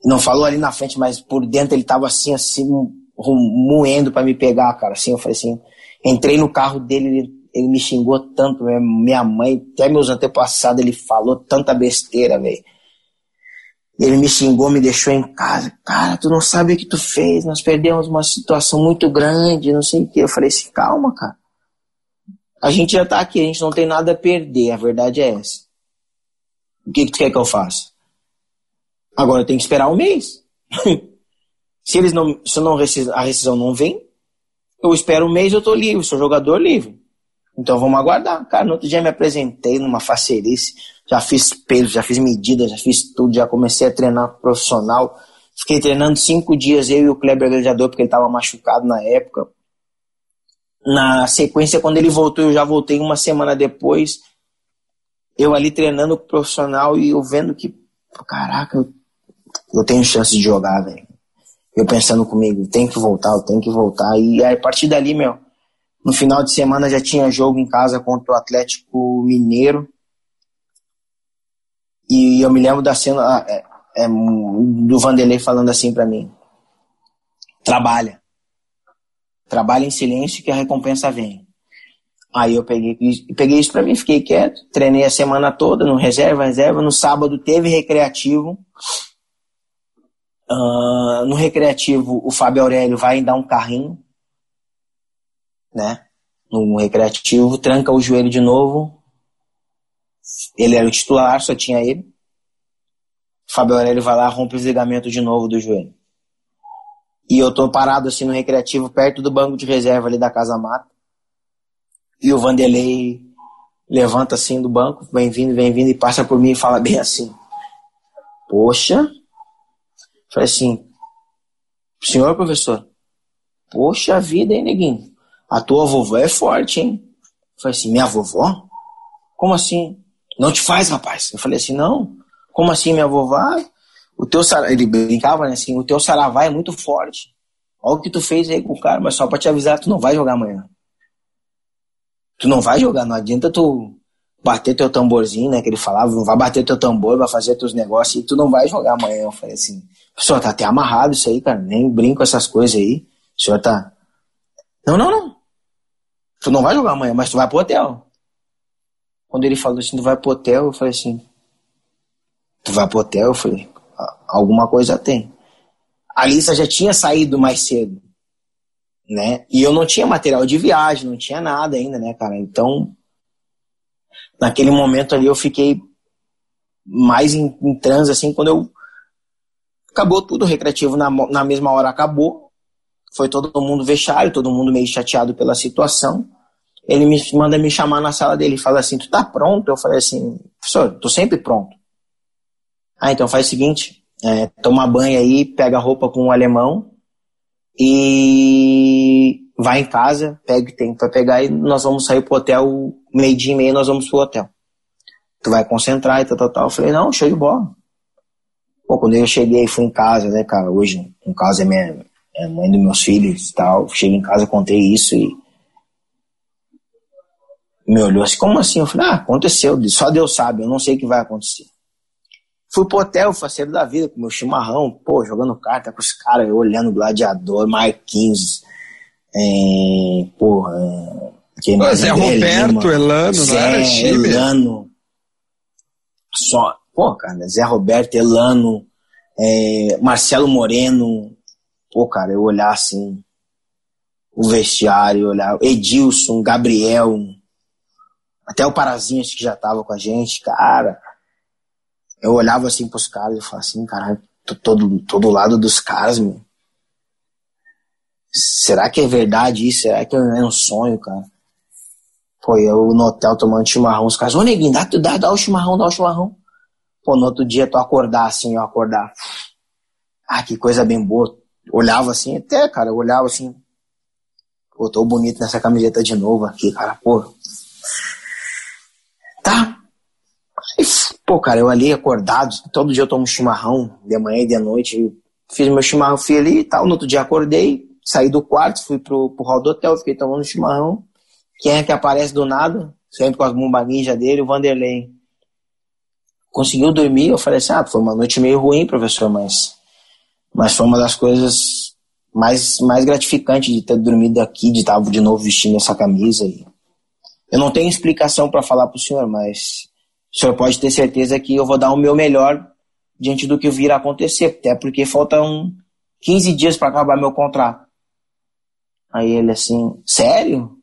S2: Não falou ali na frente, mas por dentro ele tava assim, assim, moendo para me pegar, cara. Assim, eu falei assim, entrei no carro dele, ele, ele me xingou tanto, minha mãe, até meus antepassados, ele falou tanta besteira, velho. Ele me xingou, me deixou em casa. Cara, tu não sabe o que tu fez, nós perdemos uma situação muito grande, não sei o que. Eu falei assim, calma, cara. A gente já tá aqui, a gente não tem nada a perder, a verdade é essa. O que, que tu quer que eu faça? Agora tenho que esperar um mês. se eles não, se não a rescisão não vem, eu espero um mês eu tô livre, sou jogador livre. Então vamos aguardar. Cara, no outro dia me apresentei numa facerice, já fiz peso, já fiz medidas, já fiz tudo, já comecei a treinar profissional. Fiquei treinando cinco dias, eu e o Kleber Gladiador, porque ele estava machucado na época na sequência, quando ele voltou, eu já voltei uma semana depois. Eu ali treinando com o profissional e eu vendo que, caraca, eu, tenho chance de jogar, velho. Eu pensando comigo, tem que voltar, eu tenho que voltar. E aí, a partir dali, meu, no final de semana já tinha jogo em casa contra o Atlético Mineiro. E eu me lembro da cena é, é, do Vanderlei falando assim para mim: trabalha. Trabalha em silêncio que a recompensa vem. Aí eu peguei, peguei isso para mim, fiquei quieto, treinei a semana toda no reserva, reserva. No sábado teve recreativo. Uh, no recreativo, o Fábio Aurélio vai dar um carrinho, né? No recreativo, tranca o joelho de novo. Ele era o titular, só tinha ele. O Fábio Aurélio vai lá, rompe o ligamento de novo do joelho. E eu tô parado assim no recreativo, perto do banco de reserva ali da Casa Mata. E o Vanderlei levanta assim do banco, vem vindo, vem vindo, e passa por mim e fala bem assim: Poxa, falei assim, senhor professor, poxa vida, hein, neguinho? A tua vovó é forte, hein? Eu falei assim, minha vovó? Como assim? Não te faz, rapaz? Eu falei assim, não. Como assim, minha vovó? O teu ele brincava né, assim, o teu saravá é muito forte. Olha o que tu fez aí com o cara, mas só pra te avisar, tu não vai jogar amanhã. Tu não vai jogar, não adianta tu bater teu tamborzinho, né, que ele falava, vai bater teu tambor, vai fazer teus negócios e tu não vai jogar amanhã. Eu falei assim, pessoal, tá até amarrado isso aí, cara, nem brinco essas coisas aí. O senhor tá... Não, não, não. Tu não vai jogar amanhã, mas tu vai pro hotel. Quando ele falou assim, tu vai pro hotel, eu falei assim, tu vai pro hotel? Eu falei, alguma coisa tem. A Lisa já tinha saído mais cedo, né? E eu não tinha material de viagem, não tinha nada ainda, né, cara? Então, naquele momento ali eu fiquei mais em, em transe, assim, quando eu. Acabou tudo, o recreativo na, na mesma hora acabou. Foi todo mundo vexário, todo mundo meio chateado pela situação. Ele me manda me chamar na sala dele e fala assim: Tu tá pronto? Eu falei assim: Professor, tô sempre pronto. Ah, então faz o seguinte, é, toma banho aí, pega roupa com o alemão e vai em casa, pega o que tem pra pegar e nós vamos sair pro hotel, meio dia e meio nós vamos pro hotel. Tu vai concentrar e tal, tal, tal. Eu falei, não, show de bola. Pô, quando eu cheguei, fui em casa, né, cara, hoje, em casa é minha é mãe dos meus filhos e tal, cheguei em casa, contei isso e me olhou assim, como assim? Eu falei, ah, aconteceu, só Deus sabe, eu não sei o que vai acontecer. Fui pro hotel, faceiro da vida, com meu chimarrão, pô, jogando carta com os caras, olhando Gladiador, Marquinhos, é, porra.
S1: Pô, Zé Roberto, Lima, Elano,
S2: Zé, time? Elano. Só, pô, cara, Zé Roberto, Elano, é, Marcelo Moreno. Pô, cara, eu olhar assim, o vestiário, olhar Edilson, Gabriel, até o Parazinhas que já tava com a gente, cara eu olhava assim pros caras e falava assim, caralho, tô todo, todo lado dos caras, meu. Será que é verdade isso? Será que é um sonho, cara? Pô, eu no hotel tomando chimarrão, os caras, ô neguinho, dá, dá, dá o chimarrão, dá o chimarrão. Pô, no outro dia tu acordar assim, eu acordar. Ah, que coisa bem boa. Olhava assim, até, cara, eu olhava assim. Pô, tô bonito nessa camiseta de novo aqui, cara, pô. Tá, Pô, cara, eu ali acordado, todo dia eu tomo chimarrão, de manhã e de noite. Fiz meu chimarrão, fui ali e tal. No outro dia acordei, saí do quarto, fui pro, pro hall do hotel, fiquei tomando chimarrão. Quem é que aparece do nada? Sempre com as bomba dele, o Vanderlei. Conseguiu dormir, eu falei assim, ah, foi uma noite meio ruim, professor, mas, mas foi uma das coisas mais, mais gratificantes de ter dormido aqui, de estar de novo vestindo essa camisa. Eu não tenho explicação para falar pro senhor, mas o senhor pode ter certeza que eu vou dar o meu melhor diante do que vir a acontecer, até porque faltam 15 dias para acabar meu contrato. Aí ele assim, sério?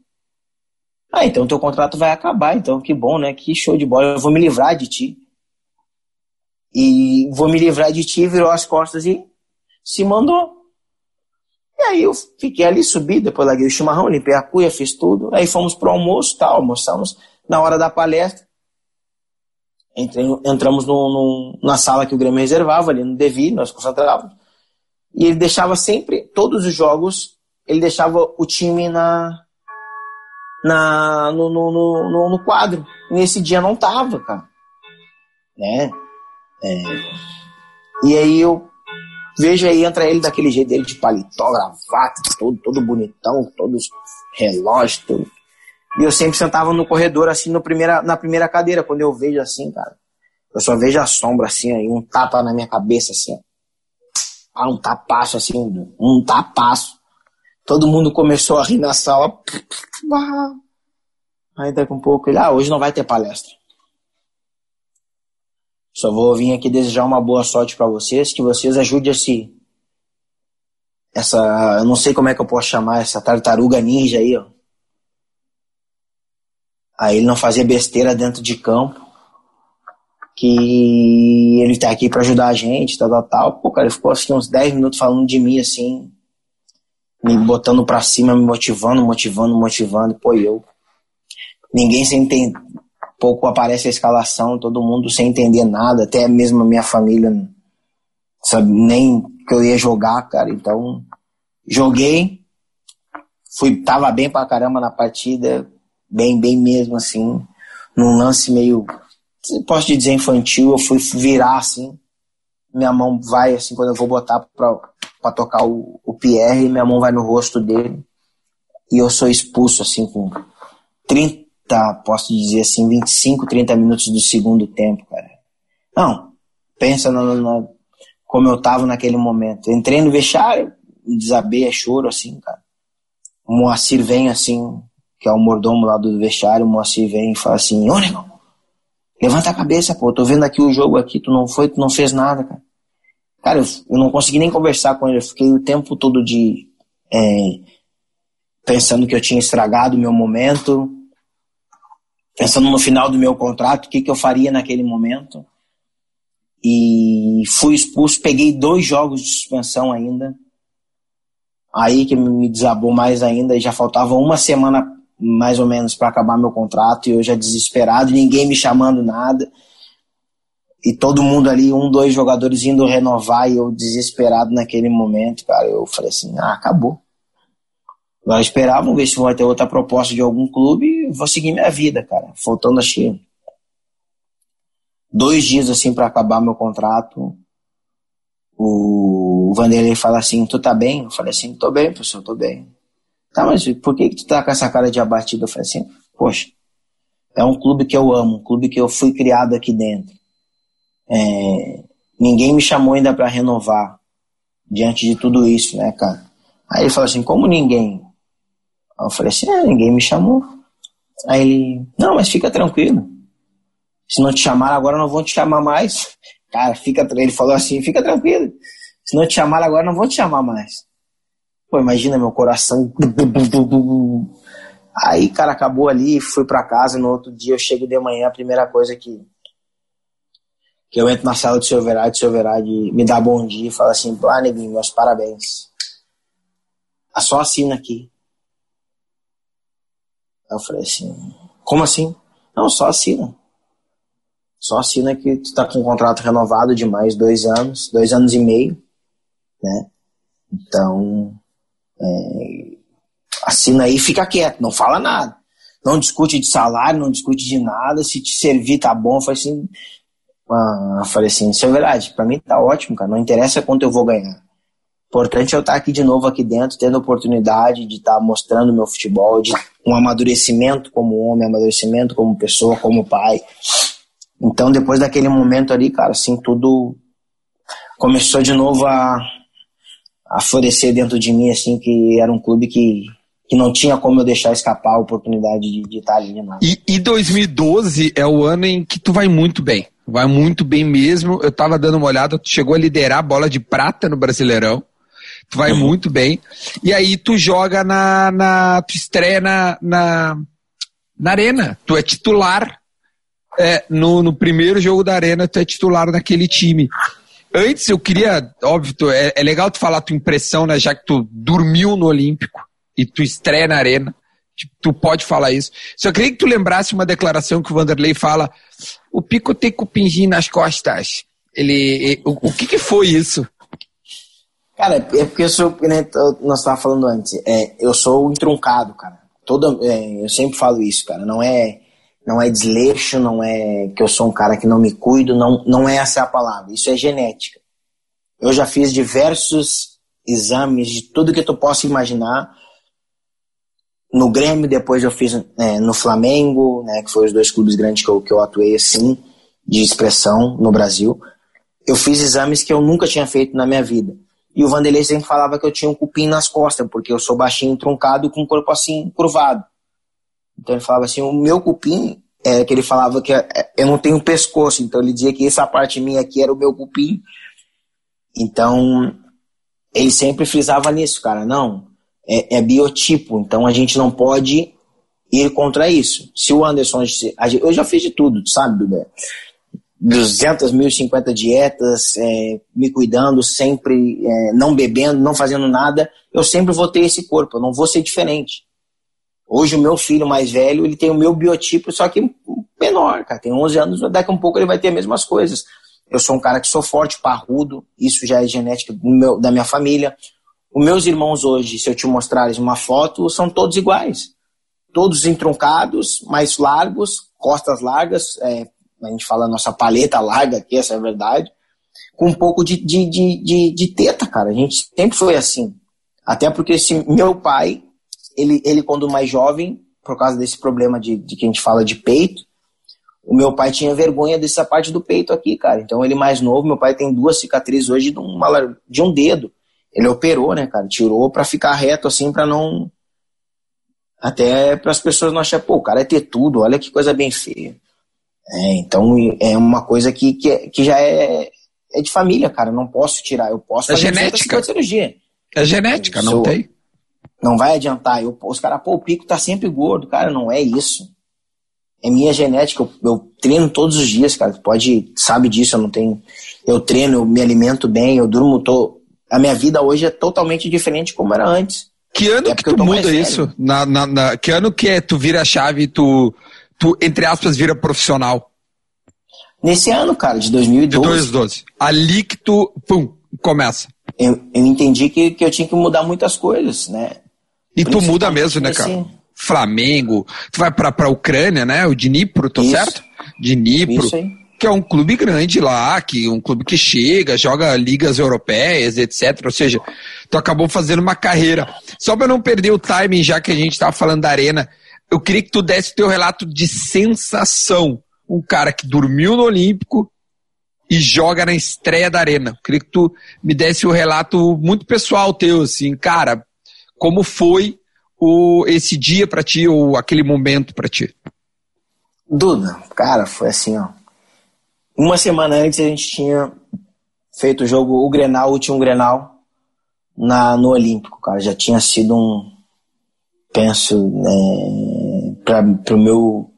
S2: Ah, então teu contrato vai acabar, então que bom, né? Que show de bola, eu vou me livrar de ti. E vou me livrar de ti, virou as costas e se mandou. E aí eu fiquei ali, subi, depois larguei o chimarrão, limpei a cuia, fiz tudo. Aí fomos pro almoço, tal, almoçamos na hora da palestra. Entramos no, no, na sala que o Grêmio reservava, ali no Devi, nós concentrávamos. E ele deixava sempre, todos os jogos, ele deixava o time na, na no, no, no, no quadro. E nesse dia não tava, cara. Né? É, e aí eu vejo aí, entra ele daquele jeito dele de paletó, gravata, todo, todo bonitão, todos relógios, tudo. E eu sempre sentava no corredor, assim, no primeira, na primeira cadeira. Quando eu vejo assim, cara, eu só vejo a sombra, assim, aí, um tapa na minha cabeça, assim. Ah, um tapaço, assim, um tapaço. Todo mundo começou a rir na sala. Aí daqui um pouco ele, ah, hoje não vai ter palestra. Só vou vir aqui desejar uma boa sorte para vocês, que vocês ajudem esse essa, eu não sei como é que eu posso chamar essa tartaruga ninja aí, ó. Aí ele não fazia besteira dentro de campo. Que ele tá aqui para ajudar a gente, tal, tal, tal. Pô, cara, ele ficou assim uns 10 minutos falando de mim, assim, me botando pra cima, me motivando, motivando, motivando. Pô, eu. Ninguém sem entender. Pouco aparece a escalação, todo mundo sem entender nada, até mesmo a minha família, sabe, nem que eu ia jogar, cara. Então, joguei, fui, tava bem pra caramba na partida, bem, bem mesmo, assim, num lance meio, posso dizer infantil, eu fui virar, assim, minha mão vai, assim, quando eu vou botar pra, pra tocar o, o Pierre, minha mão vai no rosto dele, e eu sou expulso, assim, com 30, posso dizer assim, 25, 30 minutos do segundo tempo, cara. Não, pensa no, no, como eu tava naquele momento. Entrei no vestiário, desabei, é choro, assim, cara. O Moacir vem, assim, que é o mordomo lá do vestiário, o Moacir vem e fala assim, ô negão, levanta a cabeça, pô, tô vendo aqui o jogo aqui, tu não foi, tu não fez nada, cara. Cara, eu, eu não consegui nem conversar com ele, eu fiquei o tempo todo de é, pensando que eu tinha estragado o meu momento, pensando no final do meu contrato, o que, que eu faria naquele momento. E fui expulso, peguei dois jogos de suspensão ainda. Aí que me desabou mais ainda, e já faltava uma semana mais ou menos para acabar meu contrato e eu já desesperado, ninguém me chamando nada. E todo mundo ali, um, dois jogadores indo renovar e eu desesperado naquele momento, cara, eu falei assim, ah, acabou. Agora esperar, vamos ver se vai ter outra proposta de algum clube e vou seguir minha vida, cara. Faltando acho que dois dias assim para acabar meu contrato. O Vanderlei fala assim, tu tá bem? Eu falei assim, tô bem, professor, tô bem. Tá, mas por que, que tu tá com essa cara de abatido? Eu falei assim, poxa, é um clube que eu amo, um clube que eu fui criado aqui dentro. é, ninguém me chamou ainda para renovar diante de tudo isso, né, cara? Aí ele falou assim, como ninguém? Eu falei assim, é, ninguém me chamou. Aí ele, não, mas fica tranquilo. Se não te chamar agora, não vão te chamar mais. Cara, fica, ele falou assim, fica tranquilo. Se não te chamar agora, não vão te chamar mais. Pô, imagina meu coração. Aí, cara, acabou ali, fui para casa. No outro dia eu chego de manhã, a primeira coisa que que eu entro na sala do seu Verade, seu Verade me dá bom dia e fala assim, ah, neguinho, meus parabéns. Ah, só assina aqui. Eu falei assim, como assim? Não, só assina. Só assina que tu tá com um contrato renovado de mais dois anos, dois anos e meio, né? Então, é, assina aí e fica quieto, não fala nada. Não discute de salário, não discute de nada. Se te servir, tá bom. Eu falei assim, ah, falei assim, isso é verdade, para mim tá ótimo, cara, não interessa quanto eu vou ganhar. Importante é eu estar aqui de novo aqui dentro, tendo a oportunidade de estar mostrando meu futebol, de um amadurecimento como homem, amadurecimento como pessoa, como pai. Então, depois daquele momento ali, cara, assim, tudo começou de novo a, a florescer dentro de mim, assim, que era um clube que, que não tinha como eu deixar escapar a oportunidade de, de estar ali. Né?
S1: E, e 2012 é o ano em que tu vai muito bem. Vai muito bem mesmo. Eu tava dando uma olhada, tu chegou a liderar a bola de prata no Brasileirão. Tu vai uhum. muito bem. E aí tu joga na. na tu estreia na, na, na Arena. Tu é titular. É, no, no primeiro jogo da Arena, tu é titular naquele time. Antes eu queria, óbvio, tu, é, é legal tu falar tua impressão, né? Já que tu dormiu no Olímpico e tu estreia na Arena. Tipo, tu pode falar isso. Só queria que tu lembrasse uma declaração que o Vanderlei fala. O Pico tem cupinzinho nas costas. Ele, o, o que, que foi isso?
S2: Cara, é porque eu sou, né, nós estávamos falando antes, é, eu sou entroncado, cara. Toda, é, eu sempre falo isso, cara. Não é, não é desleixo, não é que eu sou um cara que não me cuido, não, não é essa a palavra. Isso é genética. Eu já fiz diversos exames de tudo que tu possa imaginar no Grêmio, depois eu fiz é, no Flamengo, né, que foi os dois clubes grandes que eu, que eu atuei assim, de expressão no Brasil. Eu fiz exames que eu nunca tinha feito na minha vida. E o Vanderlei sempre falava que eu tinha um cupim nas costas, porque eu sou baixinho, truncado, com o corpo assim, curvado. Então ele falava assim, o meu cupim, é que ele falava que é, eu não tenho pescoço, então ele dizia que essa parte minha aqui era o meu cupim. Então, ele sempre frisava nisso, cara, não, é, é, biotipo, então a gente não pode ir contra isso. Se o Anderson, eu já fiz de tudo, sabe, Dudu? 200, 1050 dietas, é, me cuidando, sempre é, não bebendo, não fazendo nada, eu sempre vou ter esse corpo, eu não vou ser diferente. Hoje o meu filho mais velho, ele tem o meu biotipo, só que menor, cara, tem 11 anos, daqui a um pouco ele vai ter as mesmas coisas. Eu sou um cara que sou forte, parrudo, isso já é genética meu, da minha família. Os meus irmãos hoje, se eu te mostrares uma foto, são todos iguais. Todos entroncados, mais largos, costas largas, é, a gente fala nossa paleta larga aqui, essa é a verdade, com um pouco de, de, de, de, de teta, cara. A gente sempre foi assim. Até porque esse meu pai, ele, ele quando mais jovem, por causa desse problema de, de que a gente fala de peito, o meu pai tinha vergonha dessa parte do peito aqui, cara. Então ele mais novo, meu pai tem duas cicatrizes hoje de, uma, de um dedo. Ele operou, né, cara? Tirou para ficar reto assim, para não. Até para as pessoas não acharem, pô, o cara é ter tudo, olha que coisa bem feia. É, então é uma coisa que, que, é, que já é, é de família, cara. Não posso tirar. Eu posso
S1: é genética. cirurgia. É genética, não tem.
S2: Não vai adiantar. Eu, os caras, pô, o pico tá sempre gordo. Cara, não é isso. É minha genética. Eu, eu treino todos os dias, cara. Tu pode, sabe disso, eu não tenho. Eu treino, eu me alimento bem, eu durmo, tô, a minha vida hoje é totalmente diferente como era antes.
S1: Que ano é que tu muda isso? Na, na, na, que ano que é tu vira a chave e tu, tu, entre aspas, vira profissional?
S2: Nesse ano, cara, de 2012. De
S1: 2012. Ali que tu, pum, começa.
S2: Eu, eu entendi que, que eu tinha que mudar muitas coisas, né?
S1: E tu muda mesmo, né, cara? Assim. Flamengo, tu vai pra, pra Ucrânia, né? O Dnipro, Isso. certo? Dnipro. Isso aí que é um clube grande lá, que um clube que chega, joga ligas europeias, etc. Ou seja, tu acabou fazendo uma carreira. Só para não perder o timing, já que a gente estava falando da arena, eu queria que tu desse o teu relato de sensação. Um cara que dormiu no Olímpico, e joga na estreia da Arena. Queria que tu me desse o um relato muito pessoal teu, assim, cara, como foi o, esse dia para ti ou aquele momento para ti?
S2: Duda, cara, foi assim, ó. Uma semana antes a gente tinha feito o jogo, o Grenal, o último Grenal, na, no Olímpico, cara. Já tinha sido um, penso, é, para o meu.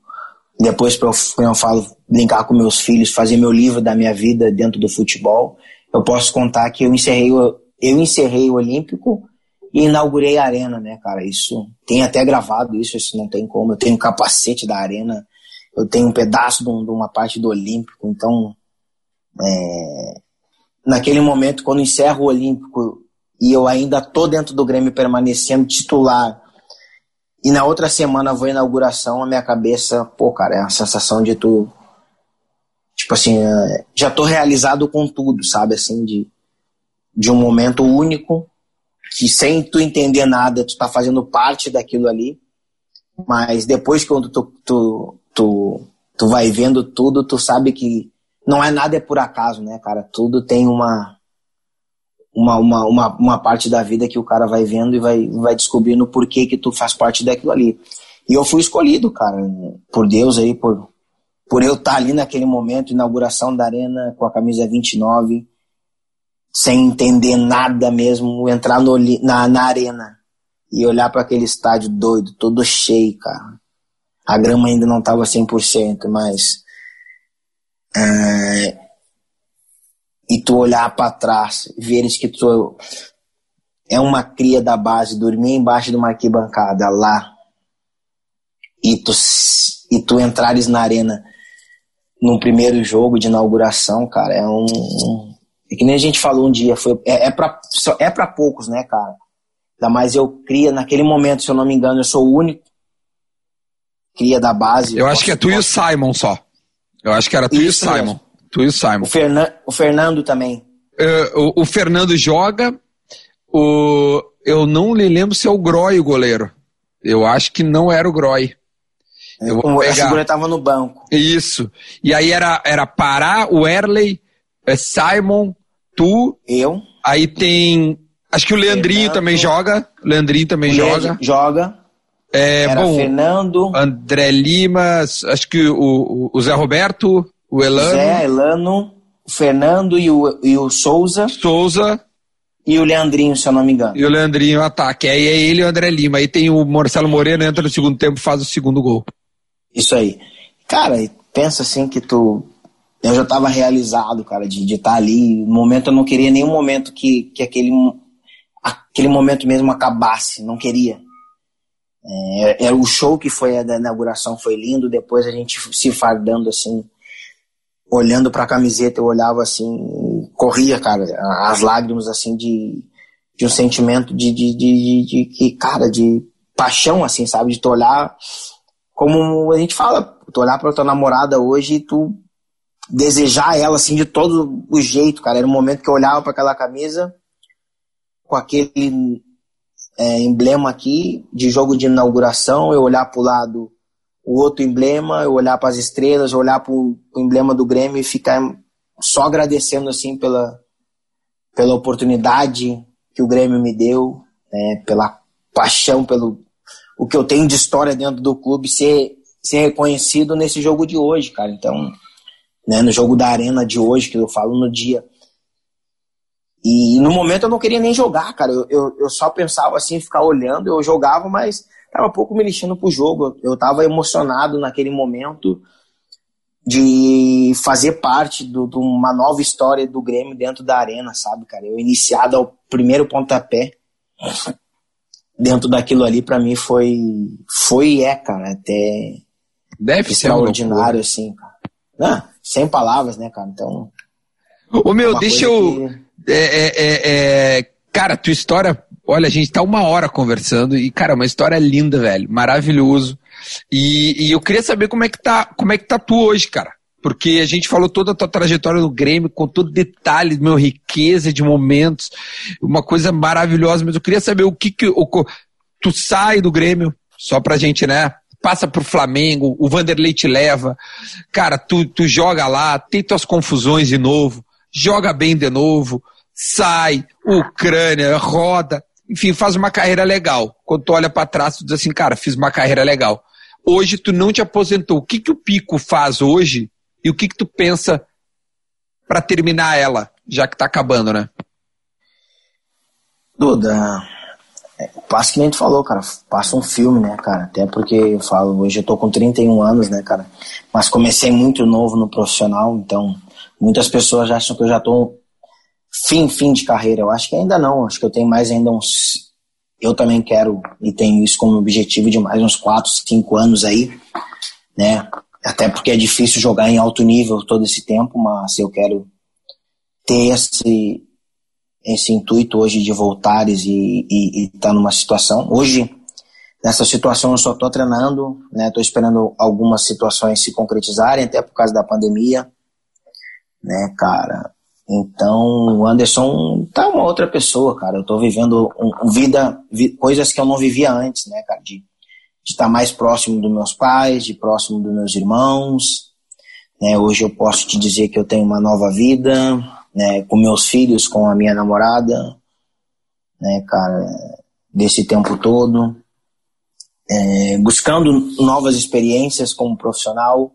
S2: Depois, para eu, eu falo, brincar com meus filhos, fazer meu livro da minha vida dentro do futebol, eu posso contar que eu encerrei, eu encerrei o Olímpico e inaugurei a Arena, né, cara? Isso tem até gravado isso, isso não tem como. Eu tenho um capacete da Arena, eu tenho um pedaço de, uma parte do Olímpico, então. É, naquele momento, quando encerro o Olímpico e eu ainda tô dentro do Grêmio permanecendo titular e na outra semana vou à inauguração, a minha cabeça, pô, cara, é a sensação de tu. Tipo assim, é, já tô realizado com tudo, sabe? Assim, de, de um momento único, que sem tu entender nada, tu tá fazendo parte daquilo ali. Mas depois que tu, tu, tu, tu vai vendo tudo, tu sabe que não é nada é por acaso, né, cara? Tudo tem uma, uma, uma, uma, uma parte da vida que o cara vai vendo e vai, vai descobrindo por que que tu faz parte daquilo ali. E eu fui escolhido, cara, por Deus aí, por, por eu estar ali naquele momento, inauguração da arena com a camisa 29, sem entender nada mesmo, entrar no, na, na arena e olhar para aquele estádio doido, todo cheio, cara. A grama ainda não estava 100%, mas é, e tu olhar para trás, veres que tu é uma cria da base, dormir embaixo de uma arquibancada lá e tu, e tu entrares na arena no primeiro jogo de inauguração, cara, é um. É que nem a gente falou um dia, foi, é, é para é pra poucos, né, cara? Ainda mais eu cria, naquele momento, se eu não me engano, eu sou o único cria da base.
S1: Eu, eu acho que é tu e o Simon só. Eu acho que era tu Isso e o Simon. Mesmo. Tu e o Simon. O,
S2: Fernan o Fernando também.
S1: Uh, o, o, Fernando joga. O, eu não lhe lembro se é o Groy o goleiro. Eu acho que não era o Groy.
S2: Eu vou pegar. A estava no banco.
S1: Isso. E aí era, era Pará, o Erley, é Simon, tu.
S2: Eu.
S1: Aí tem. Acho que o Leandrinho Fernando, também joga. O Leandrinho também joga.
S2: Joga.
S1: É, Era bom,
S2: Fernando.
S1: André Lima, acho que o, o Zé Roberto. O Elano.
S2: Zé, Elano, o Fernando e o, e o Souza.
S1: Souza.
S2: E o Leandrinho, se eu não me engano.
S1: E o Leandrinho ataque. Aí é ele e o André Lima. Aí tem o Marcelo Moreno, entra no segundo tempo e faz o segundo gol.
S2: Isso aí. Cara, pensa assim que tu. Eu já estava realizado, cara, de estar tá ali. No momento eu não queria nenhum momento que, que aquele, aquele momento mesmo acabasse. Não queria. É, é, o show que foi a da inauguração foi lindo. Depois a gente se fardando assim olhando para a camiseta, eu olhava assim, corria, cara, as lágrimas assim de, de um sentimento de, de, de, de, de, cara, de paixão, assim, sabe? De tu olhar, como a gente fala, tu olhar pra tua namorada hoje e tu desejar ela, assim, de todo o jeito, cara. Era um momento que eu olhava para aquela camisa com aquele é, emblema aqui de jogo de inauguração, eu olhar pro lado o outro emblema, eu olhar para as estrelas, olhar para o emblema do Grêmio e ficar só agradecendo assim pela, pela oportunidade que o Grêmio me deu, né, pela paixão, pelo o que eu tenho de história dentro do clube ser, ser reconhecido nesse jogo de hoje, cara. Então, né, no jogo da arena de hoje, que eu falo no dia. E no momento eu não queria nem jogar, cara. Eu, eu, eu só pensava assim, ficar olhando, eu jogava, mas tava pouco me lixando pro jogo. Eu tava emocionado naquele momento de fazer parte de uma nova história do Grêmio dentro da arena, sabe, cara? Eu iniciado ao primeiro pontapé dentro daquilo ali para mim foi foi e é, cara, até
S1: Deve
S2: extraordinário assim, cara. Não, sem palavras, né, cara? Então.
S1: Ô meu, é deixa eu. Que... É, é, é, é, cara, tua história Olha, a gente tá uma hora conversando e, cara, uma história linda, velho. Maravilhoso. E, e, eu queria saber como é que tá, como é que tá tu hoje, cara. Porque a gente falou toda a tua trajetória no Grêmio, com todo detalhe, meu, riqueza de momentos, uma coisa maravilhosa, mas eu queria saber o que que. O, tu sai do Grêmio, só pra gente, né? Passa pro Flamengo, o Vanderlei te leva, cara, tu, tu joga lá, tem tuas confusões de novo, joga bem de novo, sai, Ucrânia, roda, enfim, faz uma carreira legal. Quando tu olha para trás, tu diz assim, cara, fiz uma carreira legal. Hoje tu não te aposentou. O que que o Pico faz hoje e o que que tu pensa para terminar ela, já que tá acabando, né?
S2: Duda, passa que nem tu falou, cara, passa um filme, né, cara, até porque eu falo, hoje eu tô com 31 anos, né, cara, mas comecei muito novo no profissional, então muitas pessoas acham que eu já tô fim, fim de carreira, eu acho que ainda não, acho que eu tenho mais ainda uns, eu também quero e tenho isso como objetivo de mais uns 4, 5 anos aí, né, até porque é difícil jogar em alto nível todo esse tempo, mas eu quero ter esse, esse intuito hoje de voltares e estar tá numa situação. Hoje, nessa situação, eu só estou treinando, né? Estou esperando algumas situações se concretizarem, até por causa da pandemia, né, cara? Então, o Anderson tá uma outra pessoa, cara. Eu estou vivendo um, vida, vi, coisas que eu não vivia antes, né, cara? De estar mais próximo dos meus pais, de próximo dos meus irmãos. Né? Hoje eu posso te dizer que eu tenho uma nova vida, né? com meus filhos, com a minha namorada, né, cara, desse tempo todo. É, buscando novas experiências como profissional.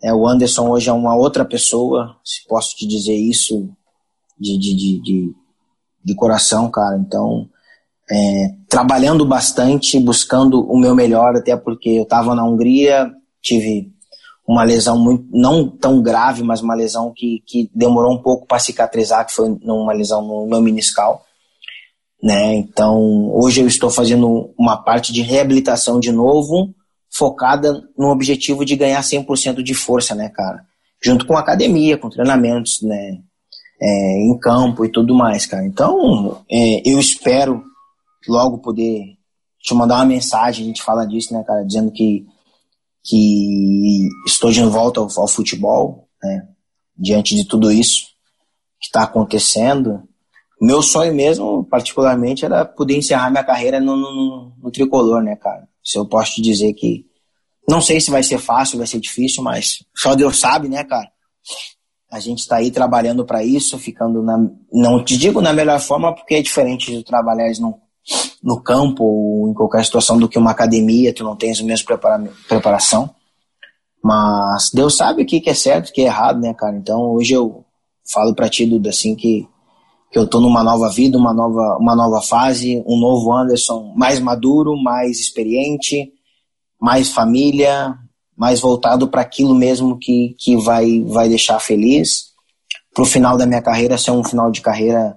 S2: É, o Anderson hoje é uma outra pessoa, se posso te dizer isso de, de, de, de, de coração, cara. Então, é, trabalhando bastante, buscando o meu melhor, até porque eu estava na Hungria, tive uma lesão muito, não tão grave, mas uma lesão que, que demorou um pouco para cicatrizar, que foi uma lesão no meu meniscal. Né? Então, hoje eu estou fazendo uma parte de reabilitação de novo, focada no objetivo de ganhar 100% de força, né, cara? Junto com academia, com treinamentos, né, é, em campo e tudo mais, cara. Então, é, eu espero logo poder te mandar uma mensagem, a gente fala disso, né, cara, dizendo que, que estou de volta ao, ao futebol, né, diante de tudo isso que está acontecendo. Meu sonho mesmo, particularmente, era poder encerrar minha carreira no, no, no tricolor, né, cara. Se eu posso te dizer que não sei se vai ser fácil, vai ser difícil, mas só Deus sabe, né, cara? A gente está aí trabalhando para isso, ficando na. Não te digo na melhor forma, porque é diferente de trabalhar num, no campo ou em qualquer situação do que uma academia, tu não tens o mesmo prepara preparação. Mas Deus sabe o que, que é certo, o que é errado, né, cara? Então hoje eu falo pra ti, Duda, assim, que, que eu tô numa nova vida, uma nova, uma nova fase, um novo Anderson mais maduro, mais experiente, mais família, mais voltado para aquilo mesmo que, que vai, vai deixar feliz. Pro final da minha carreira ser um final de carreira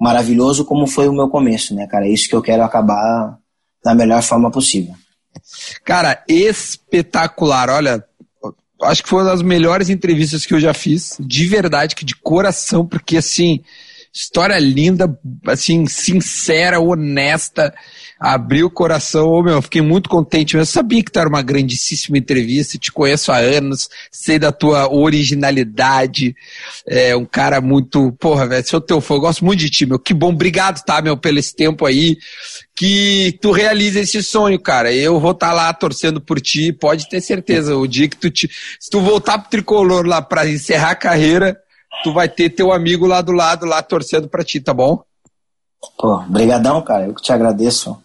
S2: maravilhoso como foi o meu começo, né, cara? É isso que eu quero acabar da melhor forma possível.
S1: Cara, espetacular. Olha, acho que foi uma das melhores entrevistas que eu já fiz, de verdade, que de coração, porque assim, história linda, assim, sincera, honesta abriu o coração, meu, fiquei muito contente. Eu sabia que tu era uma grandíssima entrevista, te conheço há anos, sei da tua originalidade, é um cara muito, porra, velho, sou teu fã, eu gosto muito de ti, meu, que bom, obrigado, tá, meu, pelo esse tempo aí, que tu realiza esse sonho, cara, eu vou estar tá lá torcendo por ti, pode ter certeza, o dia que tu te, se tu voltar pro Tricolor lá pra encerrar a carreira, tu vai ter teu amigo lá do lado, lá torcendo pra ti, tá bom?
S2: Pô, brigadão, cara, eu que te agradeço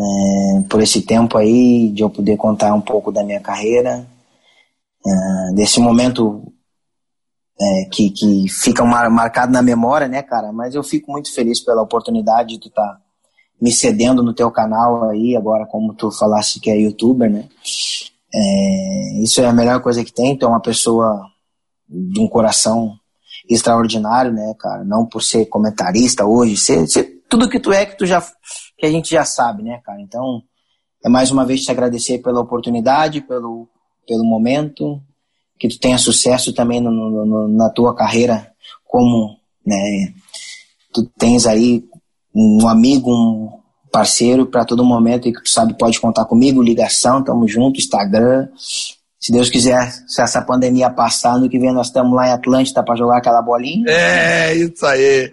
S2: é, por esse tempo aí, de eu poder contar um pouco da minha carreira, é, desse momento é, que, que fica mar, marcado na memória, né, cara? Mas eu fico muito feliz pela oportunidade de tu estar tá me cedendo no teu canal aí, agora como tu falaste que é youtuber, né? É, isso é a melhor coisa que tem, tu é uma pessoa de um coração extraordinário, né, cara? Não por ser comentarista hoje, ser, ser tudo que tu é que tu já que a gente já sabe, né, cara? Então, é mais uma vez te agradecer pela oportunidade, pelo, pelo momento, que tu tenha sucesso também no, no, na tua carreira como, né, tu tens aí um amigo, um parceiro para todo momento e que tu sabe pode contar comigo, ligação, tamo junto, Instagram. Se Deus quiser, se essa pandemia passar, no que vem nós estamos lá em Atlântida para jogar aquela bolinha.
S1: É, isso aí.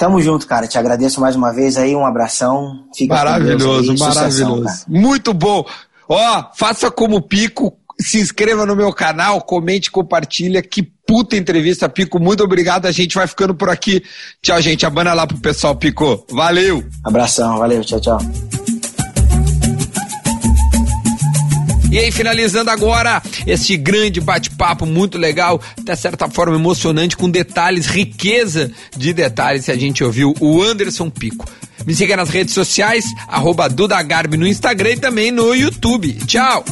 S2: Tamo junto, cara. Te agradeço mais uma vez aí. Um abração.
S1: Fica maravilhoso, aí, maravilhoso. Muito bom. Ó, faça como Pico, se inscreva no meu canal, comente, compartilha. Que puta entrevista, Pico. Muito obrigado. A gente vai ficando por aqui. Tchau, gente. Abana lá pro pessoal, Pico. Valeu.
S2: Abração, valeu. Tchau, tchau.
S1: E aí, finalizando agora este grande bate-papo muito legal, de certa forma emocionante, com detalhes, riqueza de detalhes, se a gente ouviu o Anderson Pico. Me siga nas redes sociais, arroba Duda Garbi no Instagram e também no YouTube. Tchau!